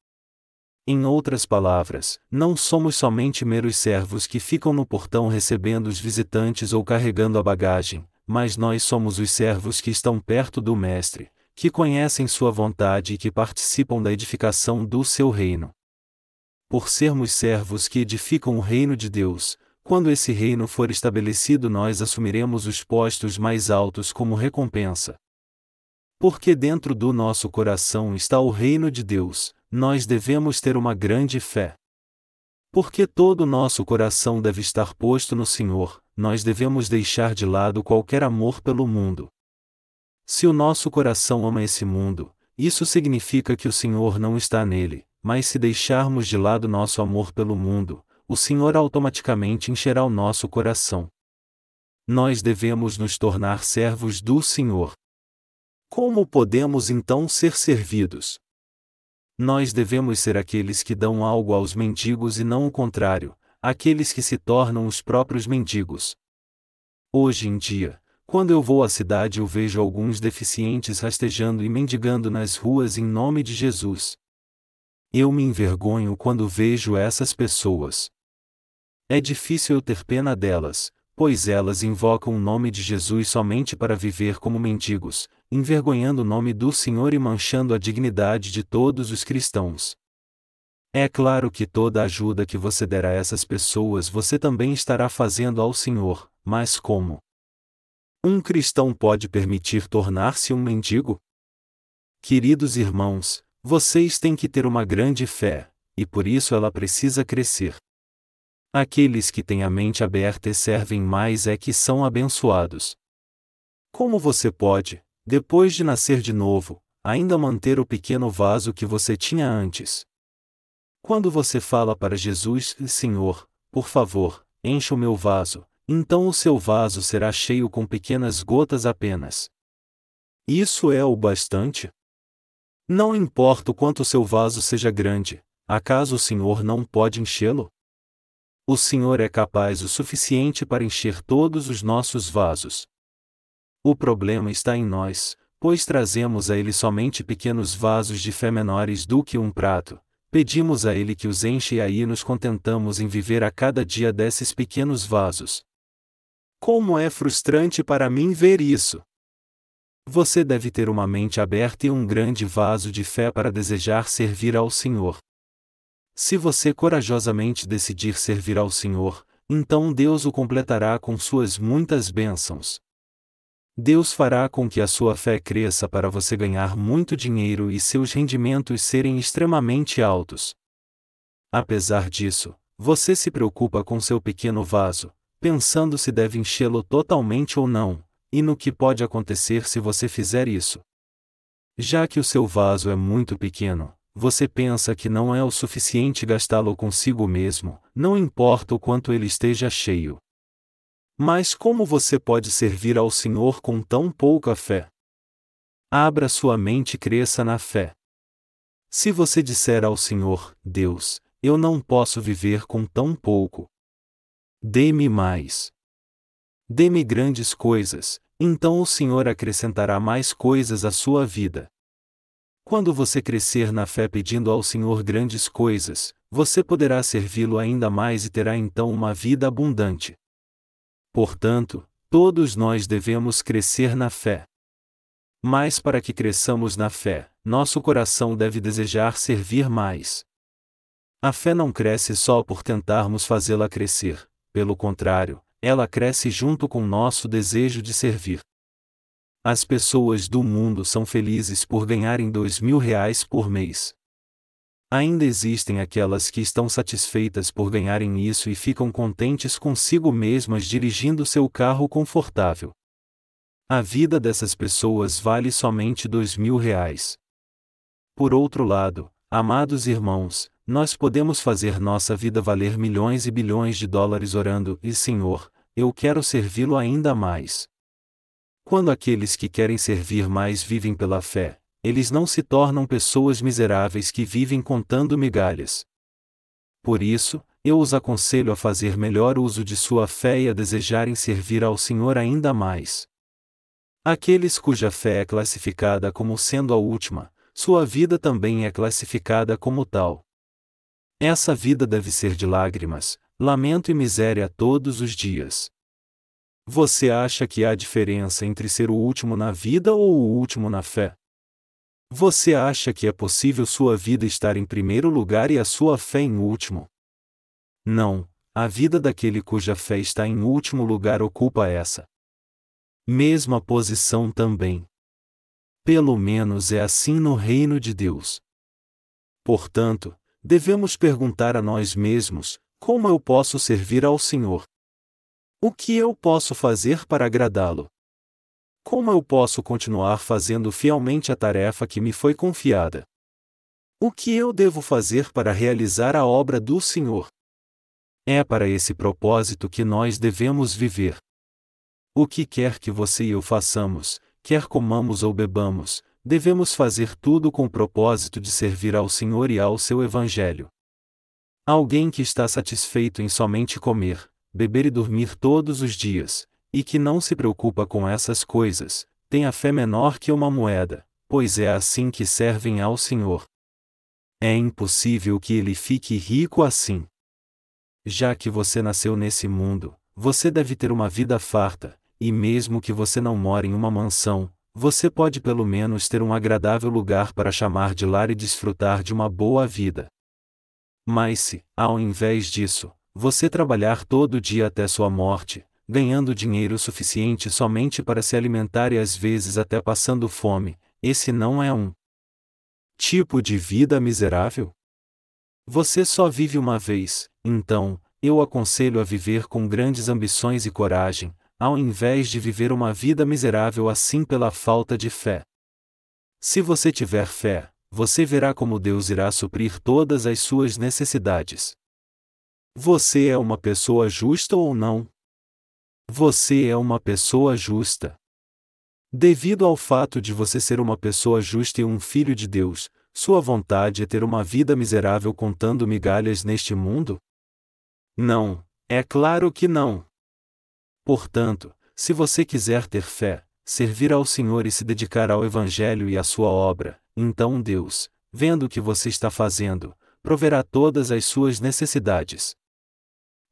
Em outras palavras, não somos somente meros servos que ficam no portão recebendo os visitantes ou carregando a bagagem, mas nós somos os servos que estão perto do Mestre, que conhecem Sua vontade e que participam da edificação do Seu reino. Por sermos servos que edificam o reino de Deus, quando esse reino for estabelecido, nós assumiremos os postos mais altos como recompensa. Porque dentro do nosso coração está o reino de Deus, nós devemos ter uma grande fé. Porque todo o nosso coração deve estar posto no Senhor, nós devemos deixar de lado qualquer amor pelo mundo. Se o nosso coração ama esse mundo, isso significa que o Senhor não está nele, mas se deixarmos de lado nosso amor pelo mundo, o Senhor automaticamente encherá o nosso coração. Nós devemos nos tornar servos do Senhor. Como podemos então ser servidos? Nós devemos ser aqueles que dão algo aos mendigos e não o contrário, aqueles que se tornam os próprios mendigos. Hoje em dia, quando eu vou à cidade eu vejo alguns deficientes rastejando e mendigando nas ruas em nome de Jesus. Eu me envergonho quando vejo essas pessoas. É difícil eu ter pena delas, pois elas invocam o nome de Jesus somente para viver como mendigos, envergonhando o nome do Senhor e manchando a dignidade de todos os cristãos. É claro que toda ajuda que você der a essas pessoas você também estará fazendo ao Senhor, mas como? Um cristão pode permitir tornar-se um mendigo? Queridos irmãos, vocês têm que ter uma grande fé, e por isso ela precisa crescer. Aqueles que têm a mente aberta e servem mais é que são abençoados. Como você pode, depois de nascer de novo, ainda manter o pequeno vaso que você tinha antes. Quando você fala para Jesus, Senhor, por favor, encha o meu vaso, então o seu vaso será cheio com pequenas gotas apenas. Isso é o bastante? Não importa o quanto seu vaso seja grande, acaso o Senhor não pode enchê-lo? O Senhor é capaz o suficiente para encher todos os nossos vasos. O problema está em nós, pois trazemos a Ele somente pequenos vasos de fé menores do que um prato. Pedimos a Ele que os enche e aí nos contentamos em viver a cada dia desses pequenos vasos. Como é frustrante para mim ver isso! Você deve ter uma mente aberta e um grande vaso de fé para desejar servir ao Senhor. Se você corajosamente decidir servir ao Senhor, então Deus o completará com suas muitas bênçãos. Deus fará com que a sua fé cresça para você ganhar muito dinheiro e seus rendimentos serem extremamente altos. Apesar disso, você se preocupa com seu pequeno vaso, pensando se deve enchê-lo totalmente ou não, e no que pode acontecer se você fizer isso. Já que o seu vaso é muito pequeno, você pensa que não é o suficiente gastá-lo consigo mesmo, não importa o quanto ele esteja cheio. Mas como você pode servir ao Senhor com tão pouca fé? Abra sua mente e cresça na fé. Se você disser ao Senhor, Deus, eu não posso viver com tão pouco. Dê-me mais. Dê-me grandes coisas, então o Senhor acrescentará mais coisas à sua vida. Quando você crescer na fé pedindo ao Senhor grandes coisas, você poderá servi-lo ainda mais e terá então uma vida abundante. Portanto, todos nós devemos crescer na fé. Mas para que cresçamos na fé, nosso coração deve desejar servir mais. A fé não cresce só por tentarmos fazê-la crescer, pelo contrário, ela cresce junto com nosso desejo de servir. As pessoas do mundo são felizes por ganharem dois mil reais por mês. Ainda existem aquelas que estão satisfeitas por ganharem isso e ficam contentes consigo mesmas dirigindo seu carro confortável. A vida dessas pessoas vale somente dois mil reais. Por outro lado, amados irmãos, nós podemos fazer nossa vida valer milhões e bilhões de dólares orando, e Senhor, eu quero servi-lo ainda mais. Quando aqueles que querem servir mais vivem pela fé, eles não se tornam pessoas miseráveis que vivem contando migalhas. Por isso, eu os aconselho a fazer melhor uso de sua fé e a desejarem servir ao Senhor ainda mais. Aqueles cuja fé é classificada como sendo a última, sua vida também é classificada como tal. Essa vida deve ser de lágrimas, lamento e miséria todos os dias. Você acha que há diferença entre ser o último na vida ou o último na fé? Você acha que é possível sua vida estar em primeiro lugar e a sua fé em último? Não, a vida daquele cuja fé está em último lugar ocupa essa mesma posição também. Pelo menos é assim no reino de Deus. Portanto, devemos perguntar a nós mesmos: como eu posso servir ao Senhor? O que eu posso fazer para agradá-lo? Como eu posso continuar fazendo fielmente a tarefa que me foi confiada? O que eu devo fazer para realizar a obra do Senhor? É para esse propósito que nós devemos viver. O que quer que você e eu façamos, quer comamos ou bebamos, devemos fazer tudo com o propósito de servir ao Senhor e ao seu Evangelho. Alguém que está satisfeito em somente comer, beber e dormir todos os dias, e que não se preocupa com essas coisas, tem a fé menor que uma moeda, pois é assim que servem ao Senhor. É impossível que ele fique rico assim. Já que você nasceu nesse mundo, você deve ter uma vida farta, e mesmo que você não more em uma mansão, você pode pelo menos ter um agradável lugar para chamar de lar e desfrutar de uma boa vida. Mas se, ao invés disso, você trabalhar todo dia até sua morte, ganhando dinheiro suficiente somente para se alimentar e às vezes até passando fome, esse não é um tipo de vida miserável? Você só vive uma vez, então, eu aconselho a viver com grandes ambições e coragem, ao invés de viver uma vida miserável assim pela falta de fé. Se você tiver fé, você verá como Deus irá suprir todas as suas necessidades. Você é uma pessoa justa ou não? Você é uma pessoa justa. Devido ao fato de você ser uma pessoa justa e um filho de Deus, sua vontade é ter uma vida miserável contando migalhas neste mundo? Não, é claro que não. Portanto, se você quiser ter fé, servir ao Senhor e se dedicar ao Evangelho e à sua obra, então Deus, vendo o que você está fazendo, proverá todas as suas necessidades.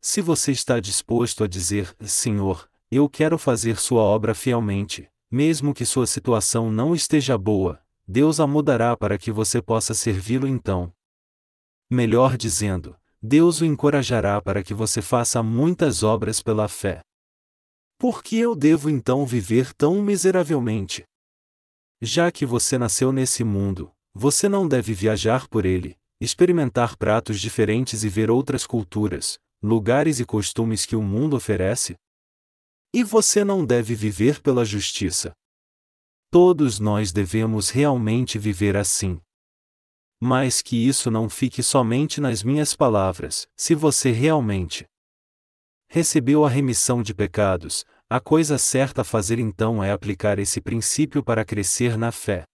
Se você está disposto a dizer, Senhor, eu quero fazer sua obra fielmente, mesmo que sua situação não esteja boa, Deus a mudará para que você possa servi-lo então. Melhor dizendo, Deus o encorajará para que você faça muitas obras pela fé. Por que eu devo então viver tão miseravelmente? Já que você nasceu nesse mundo, você não deve viajar por ele, experimentar pratos diferentes e ver outras culturas, lugares e costumes que o mundo oferece? E você não deve viver pela justiça. Todos nós devemos realmente viver assim. Mas que isso não fique somente nas minhas palavras, se você realmente recebeu a remissão de pecados, a coisa certa a fazer então é aplicar esse princípio para crescer na fé.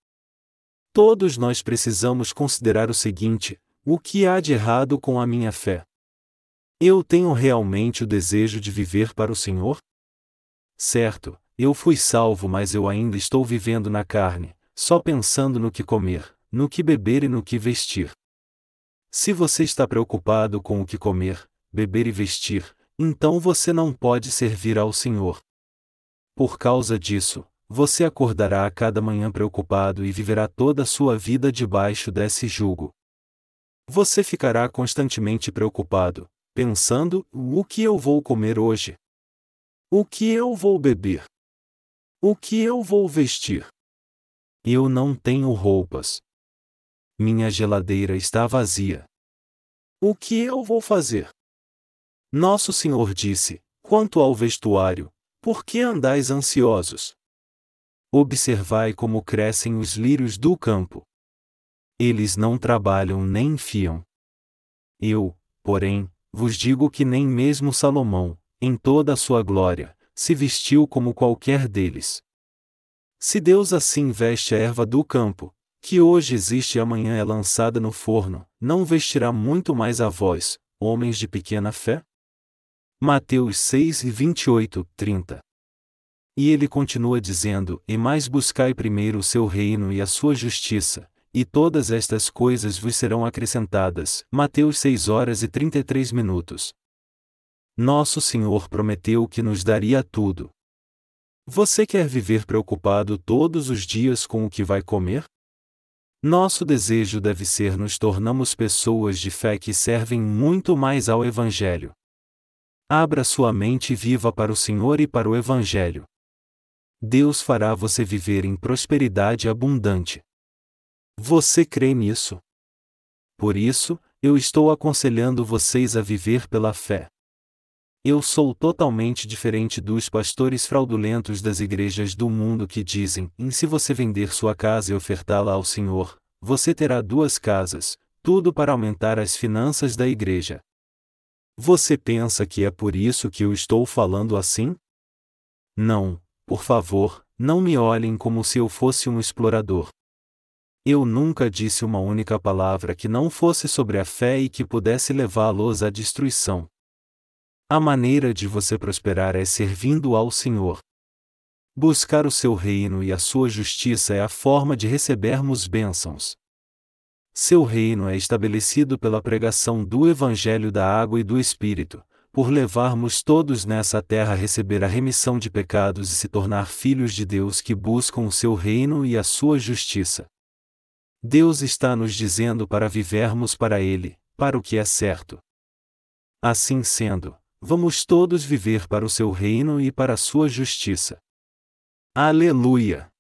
Todos nós precisamos considerar o seguinte: o que há de errado com a minha fé? Eu tenho realmente o desejo de viver para o Senhor? Certo, eu fui salvo, mas eu ainda estou vivendo na carne, só pensando no que comer, no que beber e no que vestir. Se você está preocupado com o que comer, beber e vestir, então você não pode servir ao Senhor. Por causa disso, você acordará a cada manhã preocupado e viverá toda a sua vida debaixo desse jugo. Você ficará constantemente preocupado, pensando: o que eu vou comer hoje? O que eu vou beber? O que eu vou vestir? Eu não tenho roupas. Minha geladeira está vazia. O que eu vou fazer? Nosso Senhor disse: Quanto ao vestuário, por que andais ansiosos? Observai como crescem os lírios do campo. Eles não trabalham nem fiam. Eu, porém, vos digo que nem mesmo Salomão, em toda a sua glória, se vestiu como qualquer deles. Se Deus assim veste a erva do campo, que hoje existe e amanhã é lançada no forno, não vestirá muito mais a vós, homens de pequena fé? Mateus 6 e 28, 30. E ele continua dizendo: E mais buscai primeiro o seu reino e a sua justiça, e todas estas coisas vos serão acrescentadas. Mateus 6 horas e 33 minutos. Nosso Senhor prometeu que nos daria tudo. Você quer viver preocupado todos os dias com o que vai comer? Nosso desejo deve ser nos tornamos pessoas de fé que servem muito mais ao Evangelho. Abra sua mente viva para o Senhor e para o Evangelho. Deus fará você viver em prosperidade abundante. Você crê nisso? Por isso, eu estou aconselhando vocês a viver pela fé. Eu sou totalmente diferente dos pastores fraudulentos das igrejas do mundo que dizem: em se você vender sua casa e ofertá-la ao Senhor, você terá duas casas, tudo para aumentar as finanças da igreja. Você pensa que é por isso que eu estou falando assim? Não, por favor, não me olhem como se eu fosse um explorador. Eu nunca disse uma única palavra que não fosse sobre a fé e que pudesse levá-los à destruição. A maneira de você prosperar é servindo ao Senhor. Buscar o seu reino e a sua justiça é a forma de recebermos bênçãos. Seu reino é estabelecido pela pregação do Evangelho da Água e do Espírito, por levarmos todos nessa terra a receber a remissão de pecados e se tornar filhos de Deus que buscam o seu reino e a sua justiça. Deus está nos dizendo para vivermos para Ele, para o que é certo. Assim sendo, vamos todos viver para o seu reino e para a sua justiça. Aleluia!